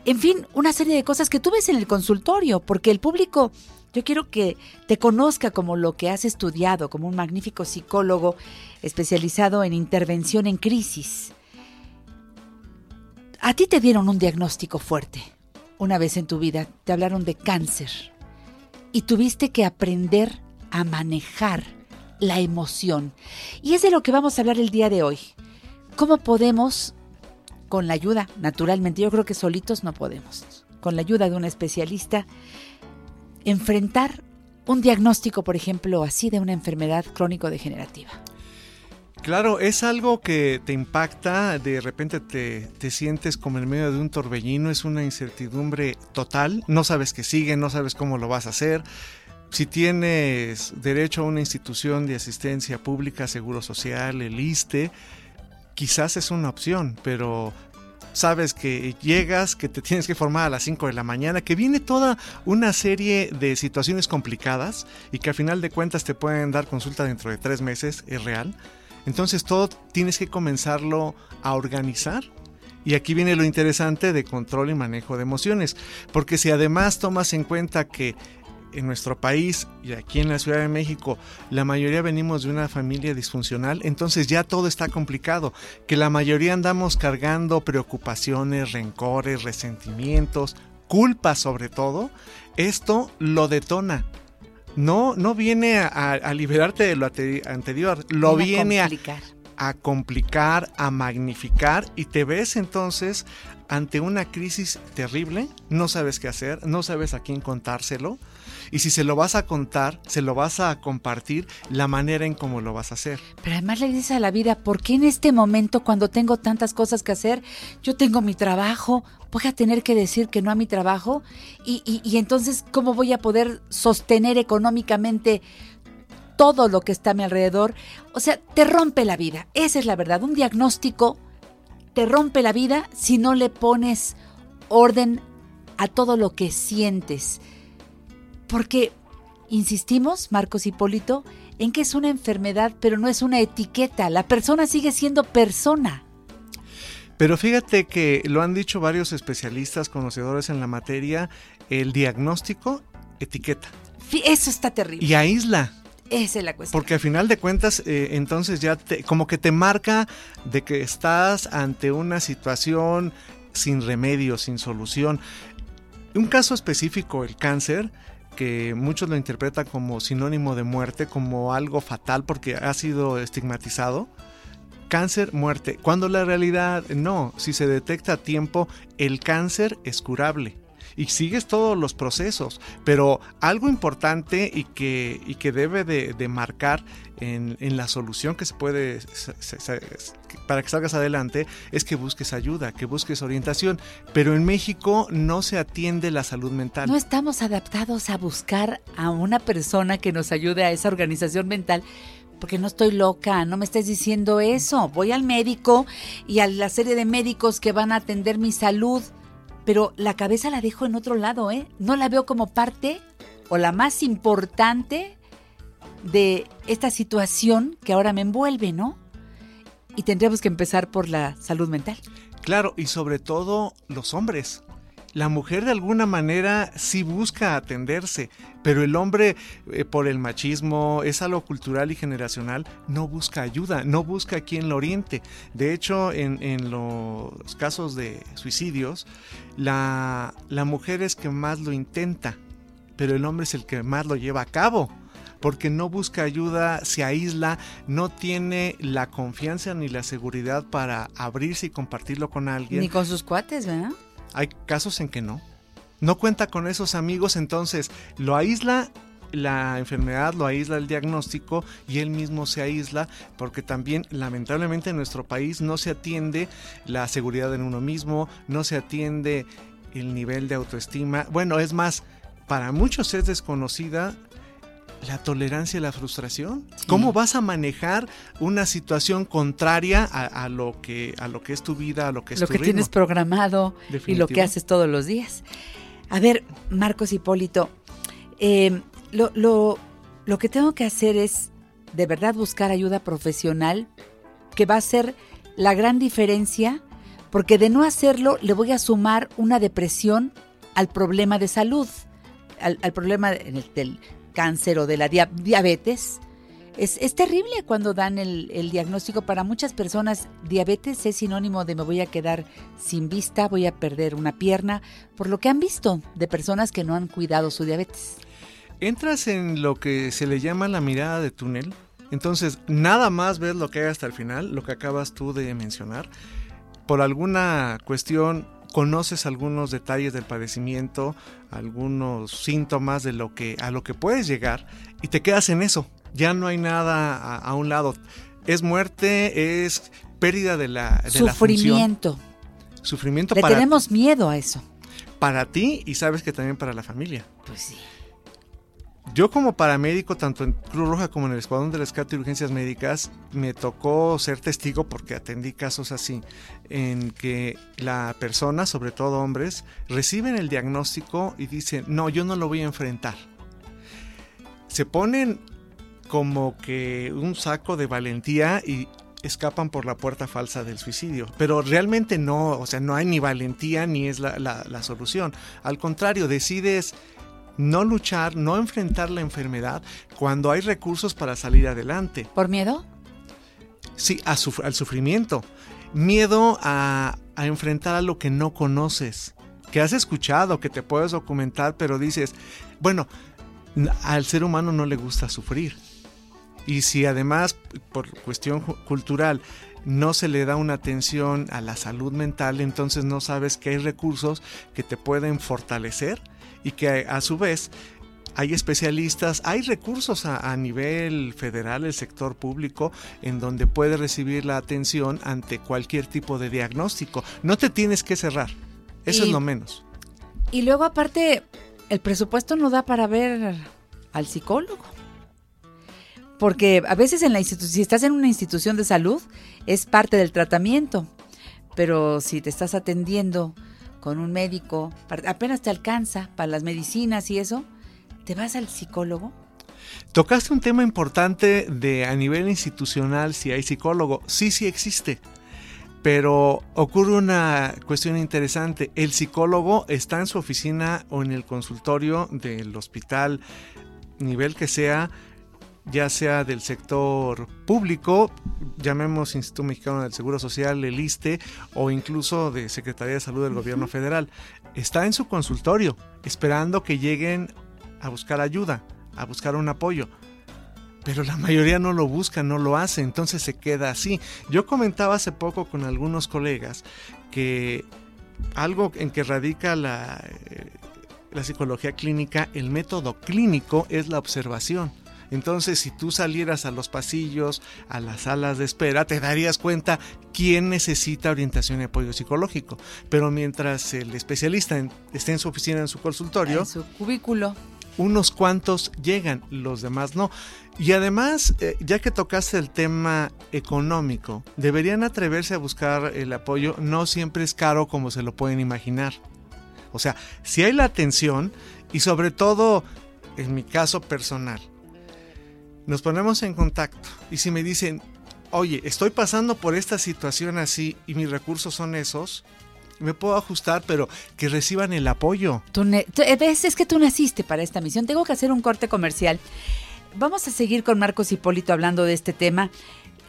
En fin, una serie de cosas que tú ves en el consultorio, porque el público, yo quiero que te conozca como lo que has estudiado, como un magnífico psicólogo especializado en intervención en crisis. A ti te dieron un diagnóstico fuerte. Una vez en tu vida te hablaron de cáncer y tuviste que aprender a manejar la emoción. Y es de lo que vamos a hablar el día de hoy. ¿Cómo podemos, con la ayuda, naturalmente, yo creo que solitos no podemos, con la ayuda de un especialista, enfrentar un diagnóstico, por ejemplo, así de una enfermedad crónico-degenerativa? Claro, es algo que te impacta, de repente te, te sientes como en medio de un torbellino, es una incertidumbre total, no sabes qué sigue, no sabes cómo lo vas a hacer. Si tienes derecho a una institución de asistencia pública, seguro social, el ISTE, quizás es una opción, pero sabes que llegas, que te tienes que formar a las 5 de la mañana, que viene toda una serie de situaciones complicadas y que al final de cuentas te pueden dar consulta dentro de tres meses, es real. Entonces todo tienes que comenzarlo a organizar. Y aquí viene lo interesante de control y manejo de emociones, porque si además tomas en cuenta que en nuestro país y aquí en la Ciudad de México la mayoría venimos de una familia disfuncional, entonces ya todo está complicado, que la mayoría andamos cargando preocupaciones, rencores, resentimientos, culpa sobre todo, esto lo detona. No, no viene a, a liberarte de lo anterior, lo Viene a viene a, complicar. a complicar, a magnificar y te ves entonces ante una crisis terrible, no sabes qué hacer, no sabes a quién contárselo y si se lo vas a contar, se lo vas a compartir, la manera en cómo lo vas a hacer. Pero además le dices a la vida, ¿por qué en este momento, cuando tengo tantas cosas que hacer, yo tengo mi trabajo, voy a tener que decir que no a mi trabajo? Y, y- y entonces, ¿cómo voy a poder sostener económicamente todo lo que está a mi alrededor? O sea, te rompe la vida. Esa es la verdad. Un diagnóstico te rompe la vida si no le pones orden a todo lo que sientes. Porque, insistimos, Marcos Hipólito, en que es una enfermedad, pero no es una etiqueta. La persona sigue siendo persona. Pero fíjate que lo han dicho varios especialistas conocedores en la materia, el diagnóstico etiqueta Eso está terrible. y aísla. Esa es la cuestión. Porque al final de cuentas, eh, entonces ya te, como que te marca de que estás ante una situación sin remedio, sin solución. Un caso específico, el cáncer, que muchos lo interpretan como sinónimo de muerte, como algo fatal porque ha sido estigmatizado. Cáncer, muerte. Cuando la realidad no, si se detecta a tiempo, el cáncer es curable y sigues todos los procesos. Pero algo importante y que, y que debe de, de marcar en, la solución que se puede se, para que salgas adelante es que busques ayuda, que busques orientación. Pero en México no se atiende la salud mental. No estamos adaptados a buscar a una persona que nos ayude a esa organización mental porque no estoy loca, no me estés diciendo eso. Voy al médico y a la serie de médicos que van a atender mi salud, pero la cabeza la dejo en otro lado, ¿eh? No la veo como parte o la más importante de esta situación que ahora me envuelve, ¿no? Y tendríamos que empezar por la salud mental. Claro, y sobre todo los hombres. La mujer de alguna manera sí busca atenderse, pero el hombre eh, por el machismo, es algo cultural y generacional, no busca ayuda, no busca quien lo oriente. De hecho, en, en los casos de suicidios, la, la mujer es que más lo intenta, pero el hombre es el que más lo lleva a cabo porque no busca ayuda, se aísla, no tiene la confianza ni la seguridad para abrirse y compartirlo con alguien. Ni con sus cuates, ¿verdad? Hay casos en que no. No cuenta con esos amigos, entonces lo aísla la enfermedad, lo aísla el diagnóstico y él mismo se aísla porque también lamentablemente en nuestro país no se atiende la seguridad en uno mismo, no se atiende el nivel de autoestima. Bueno, es más, para muchos es desconocida la tolerancia y la frustración. Sí. ¿Cómo vas a manejar una situación contraria a, a, lo que, a lo que es tu vida, a lo que es lo tu que ritmo? tienes programado Definitivo. y lo que haces todos los días? A ver, Marcos Hipólito, eh, lo, lo, lo que tengo que hacer es de verdad buscar ayuda profesional, que va a ser la gran diferencia, porque de no hacerlo le voy a sumar una depresión al problema de salud, al, al problema del, del cáncer o de la dia diabetes. Es, es, terrible cuando dan el, el, diagnóstico. Para muchas personas, diabetes es sinónimo de me voy a quedar sin vista, voy a perder una pierna, por lo que han visto de personas que no han cuidado su diabetes. Entras en lo que se le llama la mirada de túnel. Entonces, nada más ves lo que hay hasta el final, lo que acabas tú de mencionar. Por alguna cuestión conoces algunos detalles del padecimiento, algunos síntomas de lo que a lo que puedes llegar y te quedas en eso. Ya no hay nada a, a un lado. Es muerte, es pérdida de la de sufrimiento. La Sufrimiento Le para tenemos miedo a eso. Para ti y sabes que también para la familia. Pues sí. Yo como paramédico, tanto en Cruz Roja como en el Escuadrón de Rescate y Urgencias Médicas, me tocó ser testigo porque atendí casos así, en que la persona, sobre todo hombres, reciben el diagnóstico y dicen, no, yo no lo voy a enfrentar. Se ponen como que un saco de valentía y escapan por la puerta falsa del suicidio. Pero realmente no, o sea, no hay ni valentía ni es la, la, la solución. Al contrario, decides no luchar, no enfrentar la enfermedad cuando hay recursos para salir adelante. ¿Por miedo? Sí, a al sufrimiento. Miedo a, a, enfrentar a lo que no conoces, que has escuchado, que te puedes documentar, pero dices, bueno, al ser humano no le gusta sufrir. Y si además, por cuestión cultural, no se le da una atención a la salud mental, entonces no sabes que hay recursos que te pueden fortalecer y que a su vez hay especialistas, hay recursos a, a, nivel federal, el sector público, en donde puede recibir la atención ante cualquier tipo de diagnóstico. No te tienes que cerrar, eso y, es lo menos. Y luego aparte, el presupuesto no da para ver al psicólogo. Porque a veces en la si estás en una institución de salud, es parte del tratamiento. Pero si te estás atendiendo con un médico, apenas te alcanza para las medicinas y eso, ¿te vas al psicólogo? Tocaste un tema importante de a nivel institucional si hay psicólogo. Sí, sí existe. Pero ocurre una cuestión interesante. El psicólogo está en su oficina o en el consultorio del hospital, nivel que sea, ya sea del sector público, llamemos Instituto Mexicano del Seguro Social, el ISTE, o incluso de Secretaría de Salud del Gobierno Federal. Está en su consultorio, esperando que lleguen a buscar ayuda, a buscar un apoyo. Pero la mayoría no lo busca, no lo hace, entonces se queda así. Yo comentaba hace poco con algunos colegas que algo en que radica la, eh, la psicología clínica, el método clínico es la observación. Entonces, si tú salieras a los pasillos, a las salas de espera, te darías cuenta quién necesita orientación y apoyo psicológico. Pero mientras el especialista en- esté en su oficina, en su consultorio, En su cubículo. unos cuantos llegan, los demás no. Y además, eh, ya que tocaste el tema económico, deberían atreverse a buscar el apoyo. No siempre es caro como se lo pueden imaginar. O sea, si hay la atención y sobre todo, en mi caso personal, nos ponemos en contacto y si me dicen, oye, estoy pasando por esta situación así y mis recursos son esos, me puedo ajustar, pero que reciban el apoyo. Eh, ves, es que tú naciste para esta misión. Tengo que hacer un corte comercial. Vamos a seguir con Marcos Hipólito hablando de este tema.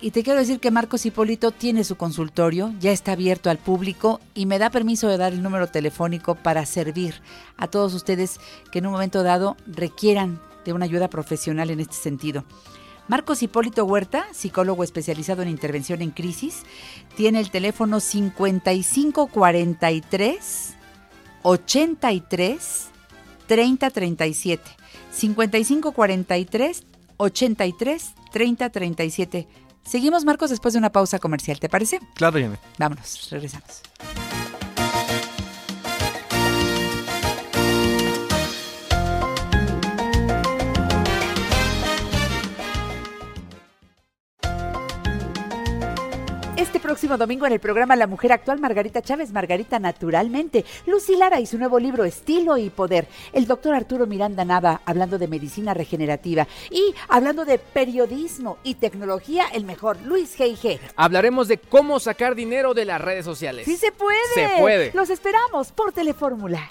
Y te quiero decir que Marcos Hipólito tiene su consultorio, ya está abierto al público y me da permiso de dar el número telefónico para servir a todos ustedes que en un momento dado requieran de una ayuda profesional en este sentido. Marcos Hipólito Huerta, psicólogo especializado en intervención en crisis, tiene el teléfono 5543 83 3037. 5543 83 3037. Seguimos, Marcos, después de una pausa comercial, ¿te parece? Claro, Janet. Vámonos, regresamos. Próximo domingo en el programa La Mujer Actual, Margarita Chávez, Margarita Naturalmente, Lucy Lara y su nuevo libro Estilo y Poder, el doctor Arturo Miranda Nava hablando de medicina regenerativa y hablando de periodismo y tecnología, el mejor, Luis G.I.G. Hablaremos de cómo sacar dinero de las redes sociales. ¡Sí se puede! Se puede. Los esperamos por Telefórmula.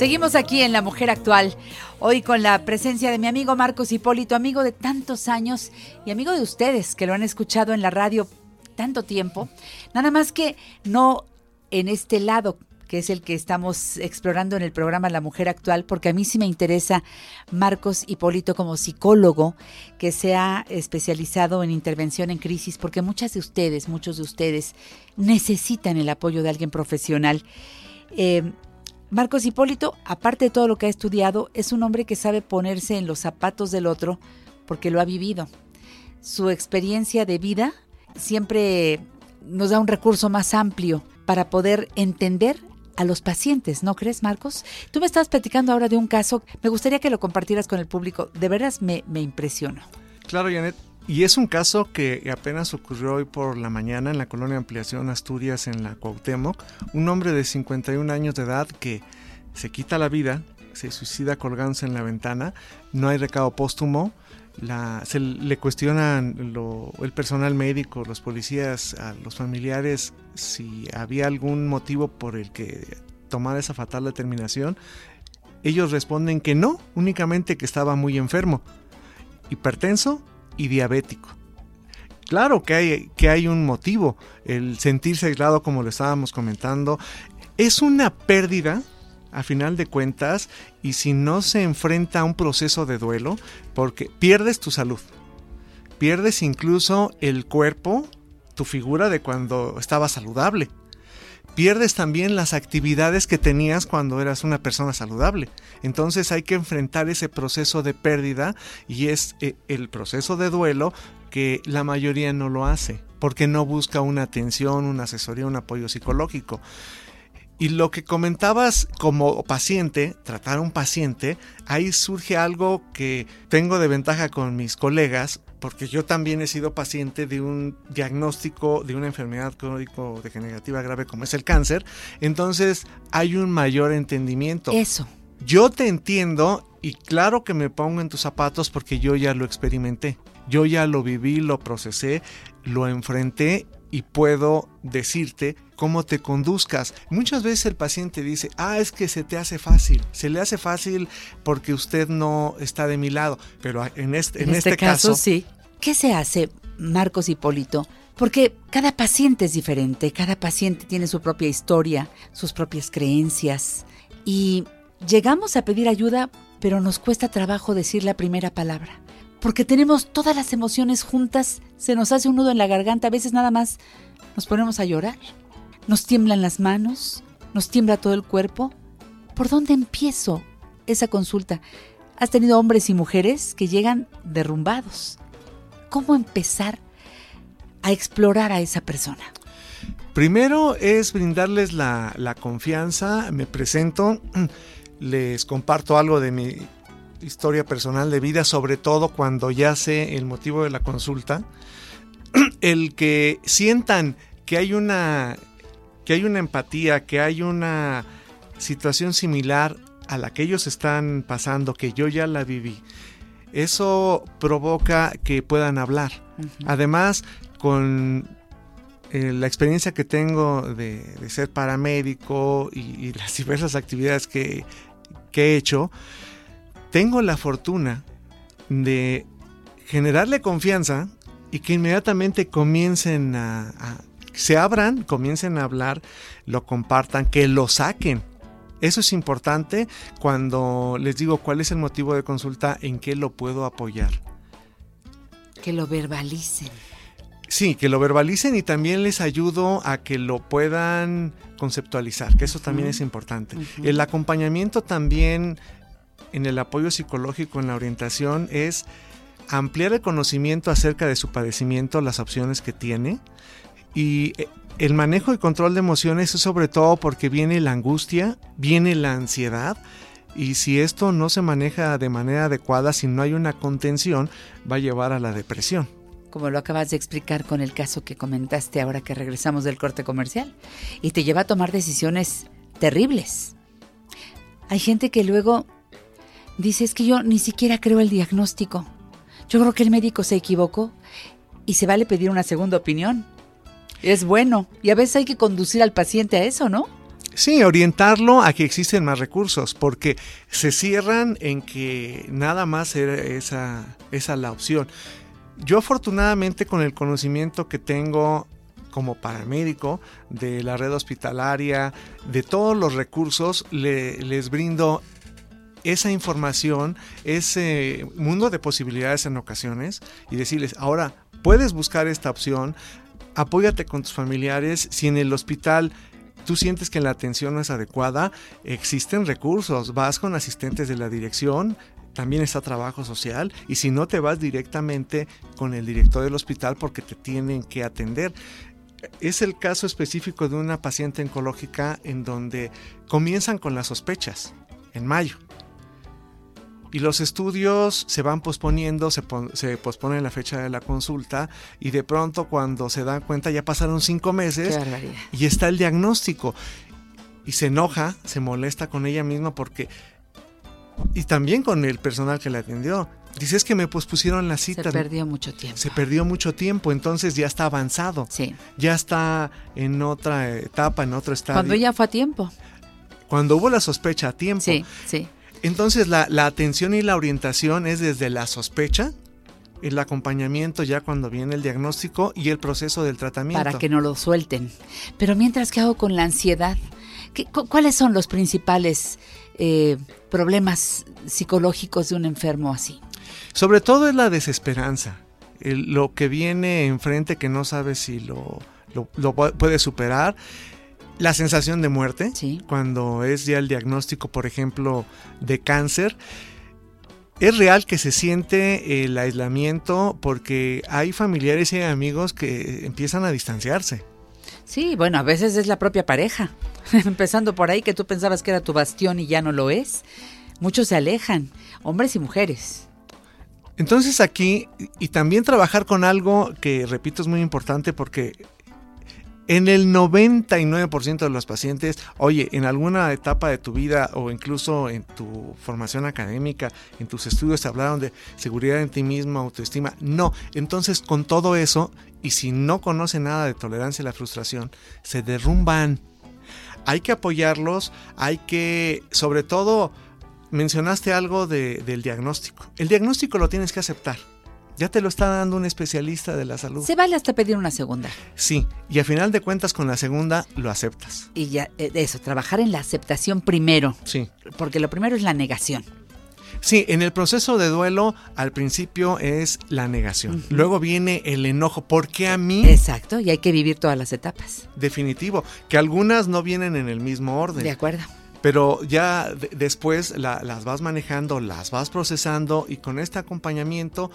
Seguimos aquí en La Mujer Actual, hoy con la presencia de mi amigo Marcos Hipólito, amigo de tantos años y amigo de ustedes que lo han escuchado en la radio tanto tiempo. Nada más que no en este lado que es el que estamos explorando en el programa La Mujer Actual, porque a mí sí me interesa Marcos Hipólito como psicólogo que se ha especializado en intervención en crisis, porque muchas de ustedes, muchos de ustedes necesitan el apoyo de alguien profesional. Eh, Marcos Hipólito, aparte de todo lo que ha estudiado, es un hombre que sabe ponerse en los zapatos del otro porque lo ha vivido. Su experiencia de vida siempre nos da un recurso más amplio para poder entender a los pacientes, ¿no crees, Marcos? Tú me estás platicando ahora de un caso, me gustaría que lo compartieras con el público, de veras me, me impresionó. Claro, Janet. Y es un caso que apenas ocurrió hoy por la mañana en la colonia Ampliación Asturias en la Cuauhtémoc. Un hombre de 51 años de edad que se quita la vida, se suicida colgándose en la ventana, no hay recado póstumo, la, se le cuestionan el personal médico, los policías, a los familiares si había algún motivo por el que tomara esa fatal determinación. Ellos responden que no, únicamente que estaba muy enfermo, hipertenso y diabético. Claro que hay, que hay un motivo, el sentirse aislado como lo estábamos comentando, es una pérdida a final de cuentas y si no se enfrenta a un proceso de duelo, porque pierdes tu salud, pierdes incluso el cuerpo, tu figura de cuando estabas saludable, pierdes también las actividades que tenías cuando eras una persona saludable. Entonces hay que enfrentar ese proceso de pérdida y es eh, el proceso de duelo que la mayoría no lo hace, porque no busca una atención, una asesoría, un apoyo psicológico. Y lo que comentabas como paciente, tratar a un paciente, ahí surge algo que tengo de ventaja con mis colegas, porque yo también he sido paciente de un diagnóstico de una enfermedad crónico-degenerativa grave como es el cáncer, entonces hay un mayor entendimiento. Eso. Yo te entiendo y claro que me pongo en tus zapatos porque yo ya lo experimenté. Yo ya lo viví, lo procesé, lo enfrenté y puedo decirte cómo te conduzcas. Muchas veces el paciente dice, ah, es que se te hace fácil, se le hace fácil porque usted no está de mi lado, pero en este, en este, caso, sí. ¿Qué se hace, Marcos Hipólito? Porque cada paciente es diferente, cada paciente tiene su propia historia, sus propias creencias y llegamos a pedir ayuda, pero nos cuesta trabajo decir la primera palabra porque tenemos todas las emociones juntas, se nos hace un nudo en la garganta, a veces nada más nos ponemos a llorar, nos tiemblan las manos, nos tiembla todo el cuerpo. ¿Por dónde empiezo esa consulta? Has tenido hombres y mujeres que llegan derrumbados. ¿Cómo empezar a explorar a esa persona? Primero es brindarles la, confianza, me presento, les comparto algo de mi historia personal de vida, sobre todo cuando ya sé el motivo de la consulta, el que sientan que hay una que hay una empatía, que hay una situación similar a la que ellos están pasando, que yo ya la viví. Eso provoca que puedan hablar. Además, con eh, la experiencia que tengo de, ser paramédico y, las <laughs> diversas actividades que, que he hecho, tengo la fortuna de generarle confianza y que inmediatamente comiencen a, se abran, comiencen a hablar, lo compartan, que lo saquen. Eso es importante cuando les digo cuál es el motivo de consulta, en qué lo puedo apoyar. Que lo verbalicen. Sí, que lo verbalicen y también les ayudo a que lo puedan conceptualizar, que eso también es importante. El acompañamiento también en el apoyo psicológico, en la orientación, es ampliar el conocimiento acerca de su padecimiento, las opciones que tiene y eh, el manejo y control de emociones es sobre todo porque viene la angustia, viene la ansiedad y si esto no se maneja de manera adecuada, si no hay una contención, va a llevar a la depresión. Como lo acabas de explicar con el caso que comentaste ahora que regresamos del corte comercial y te lleva a tomar decisiones terribles. Hay gente que luego Dice, es que yo ni siquiera creo el diagnóstico. Yo creo que el médico se equivocó y se vale pedir una segunda opinión. Es bueno y a veces hay que conducir al paciente a eso, ¿no? Sí, orientarlo a que existen más recursos, porque se cierran en que nada más era esa, esa la opción. Yo afortunadamente con el conocimiento que tengo como paramédico de la red hospitalaria, de todos los recursos, le, les brindo esa información, ese mundo de posibilidades en ocasiones y decirles, ahora puedes buscar esta opción, apóyate con tus familiares, si en el hospital tú sientes que la atención no es adecuada, existen recursos, vas con asistentes de la dirección, también está trabajo social y si no te vas directamente con el director del hospital porque te tienen que atender. Es el caso específico de una paciente oncológica en donde comienzan con las sospechas en mayo y los estudios se van posponiendo, se, se, pospone la fecha de la consulta y de pronto cuando se dan cuenta ya pasaron cinco meses y está el diagnóstico. Y se enoja, se molesta con ella misma porque... Y también con el personal que la atendió. Dice es que me pospusieron la cita. Se perdió mucho tiempo. Se perdió mucho tiempo, entonces ya está avanzado. Sí. Ya está en otra etapa, en otro estadio. Cuando ya fue a tiempo. Cuando hubo la sospecha a tiempo. Sí, sí. Entonces la, atención y la orientación es desde la sospecha, el acompañamiento ya cuando viene el diagnóstico y el proceso del tratamiento. Para que no lo suelten. Pero mientras que hago con la ansiedad, ¿cuáles son los principales eh, problemas psicológicos de un enfermo así? Sobre todo es la desesperanza, lo que viene enfrente que no sabe si lo, lo puede superar la sensación de muerte, cuando es ya el diagnóstico, por ejemplo, de cáncer. Es real que se siente el aislamiento porque hay familiares y amigos que empiezan a distanciarse. Sí, bueno, a veces es la propia pareja. <laughs> Empezando por ahí que tú pensabas que era tu bastión y ya no lo es. Muchos se alejan, hombres y mujeres. Entonces aquí, y también trabajar con algo que, repito, es muy importante porque en el 99% de los pacientes, oye, en alguna etapa de tu vida o incluso en tu formación académica, en tus estudios te hablaron de seguridad en ti mismo, autoestima. No, entonces con todo eso, y si no conocen nada de tolerancia a la frustración, se derrumban. Hay que apoyarlos, hay que, sobre todo, mencionaste algo de- del diagnóstico. El diagnóstico lo tienes que aceptar. Ya te lo está dando un especialista de la salud. Se vale hasta pedir una segunda. Sí, y a final de cuentas con la segunda lo aceptas. Y ya, eh, eso, trabajar en la aceptación primero. Sí. Porque lo primero es la negación. Sí, en el proceso de duelo al principio es la negación. Luego viene el enojo. ¿Por qué a mí? Exacto, y hay que vivir todas las etapas. Definitivo. Que algunas no vienen en el mismo orden. De acuerdo. Pero ya de- después la- las vas manejando, las vas procesando y con este acompañamiento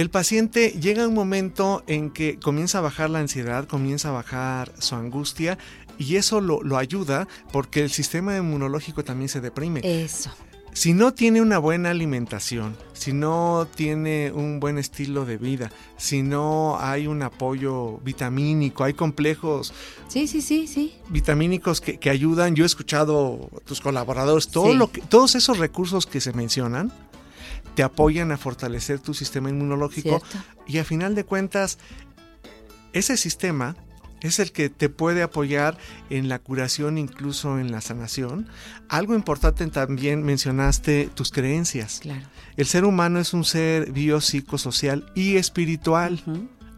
el paciente llega a un momento en que comienza a bajar la ansiedad, comienza a bajar su angustia y eso lo, lo ayuda porque el sistema inmunológico también se deprime. Eso. Si no tiene una buena alimentación, si no tiene un buen estilo de vida, si no hay un apoyo vitamínico, hay complejos Sí, sí, sí, sí. vitamínicos que, que ayudan. Yo he escuchado a tus colaboradores, todo Sí. lo que, todos esos recursos que se mencionan te apoyan a fortalecer tu sistema inmunológico Cierto. y a final de cuentas ese sistema es el que te puede apoyar en la curación, incluso en la sanación. Algo importante también mencionaste tus creencias. Claro. El ser humano es un ser biopsicosocial y espiritual.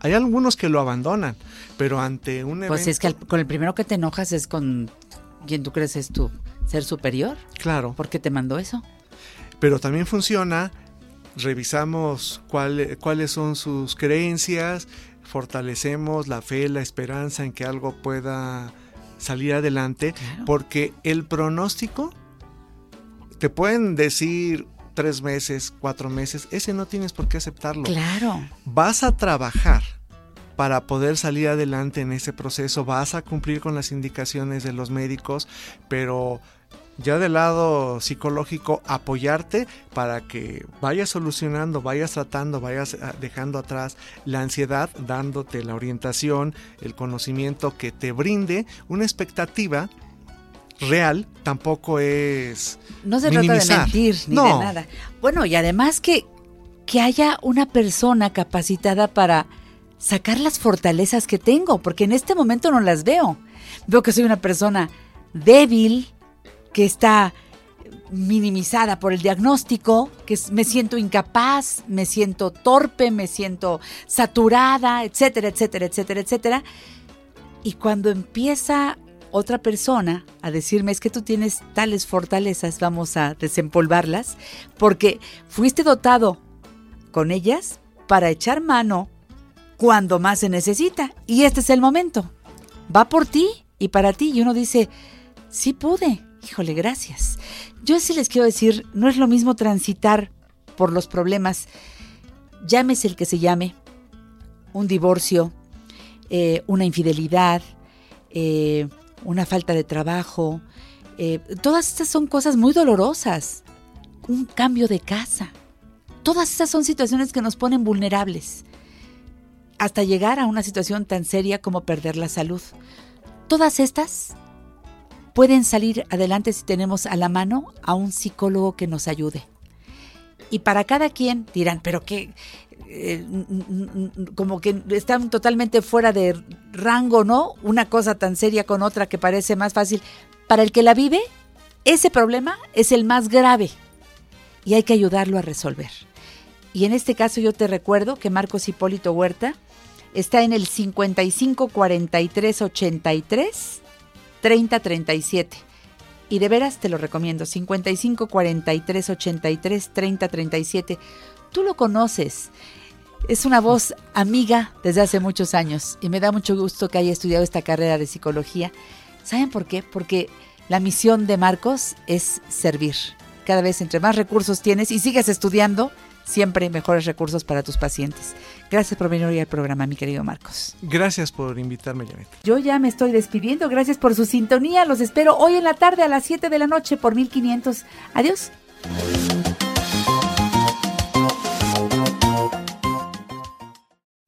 Hay algunos que lo abandonan, pero ante un evento... Pues es que con el primero que te enojas es con quien tú crees es tu ser superior. Claro. ¿Por qué te mandó eso? pero también funciona. Revisamos cuál- cuáles son sus creencias, fortalecemos la fe, la esperanza en que algo pueda salir adelante, porque el pronóstico te pueden decir tres meses, cuatro meses, ese no tienes por qué aceptarlo. Claro. Vas a trabajar para poder salir adelante en ese proceso, vas a cumplir con las indicaciones de los médicos, pero ya del lado psicológico apoyarte para que vayas solucionando, vayas tratando, vayas ah, dejando atrás la ansiedad, dándote la orientación, el conocimiento que te brinde una expectativa real, tampoco es No se trata de mentir ni No. de nada. Bueno, y además que, que haya una persona capacitada para sacar las fortalezas que tengo, porque en este momento no las veo. Veo que soy una persona débil, que está minimizada por el diagnóstico, que me siento incapaz, me siento torpe, me siento saturada, etcétera, etcétera, etcétera, etcétera. Y cuando empieza otra persona a decirme es que tú tienes tales fortalezas, vamos a desempolvarlas, porque fuiste dotado con ellas para echar mano cuando más se necesita. Y este es el momento. Va por ti y para ti. Y uno dice, sí pude. Híjole, gracias. Yo sí les quiero decir, no es lo mismo transitar por los problemas, llámese el que se llame, un divorcio, eh, una infidelidad, eh, una falta de trabajo. eh, todas estas son cosas muy dolorosas. Un cambio de casa. Todas estas son situaciones que nos ponen vulnerables. Hasta llegar a una situación tan seria como perder la salud. Todas estas pueden salir adelante si tenemos a la mano a un psicólogo que nos ayude. Y para cada quien dirán, pero que eh, como que están totalmente fuera de rango, ¿no? Una cosa tan seria con otra que parece más fácil. Para el que la vive, ese problema es el más grave y hay que ayudarlo a resolver. Y en este caso yo te recuerdo que Marcos Hipólito Huerta está en el 55 43 83 30 37. Y de veras te lo recomiendo, 55 43 83 30 37. Tú lo conoces. Es una voz amiga desde hace muchos años y me da mucho gusto que haya estudiado esta carrera de psicología. ¿Saben por qué? Porque la misión de Marcos es servir. Cada vez entre más recursos tienes y sigues estudiando, siempre mejores recursos para tus pacientes. Gracias por venir hoy al programa, mi querido Marcos. Gracias por invitarme, Janet. Yo ya me estoy despidiendo. Gracias por su sintonía. Los espero hoy en la tarde a las 7 de la noche por 1500. Adiós.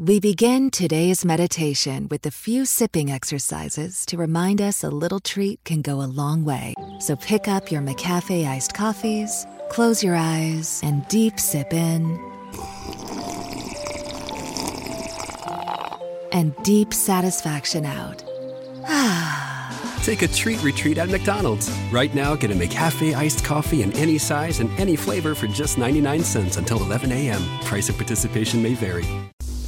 We begin today's meditation with a few sipping exercises to remind us a little treat can go a long way. So pick up your McCafe iced coffees, close your eyes, and deep sip in. And deep satisfaction out. <sighs> Take a treat retreat at McDonald's. Right now, get a McCafe iced coffee in any size and any flavor for just 99 cents until 11 a.m. Price of participation may vary.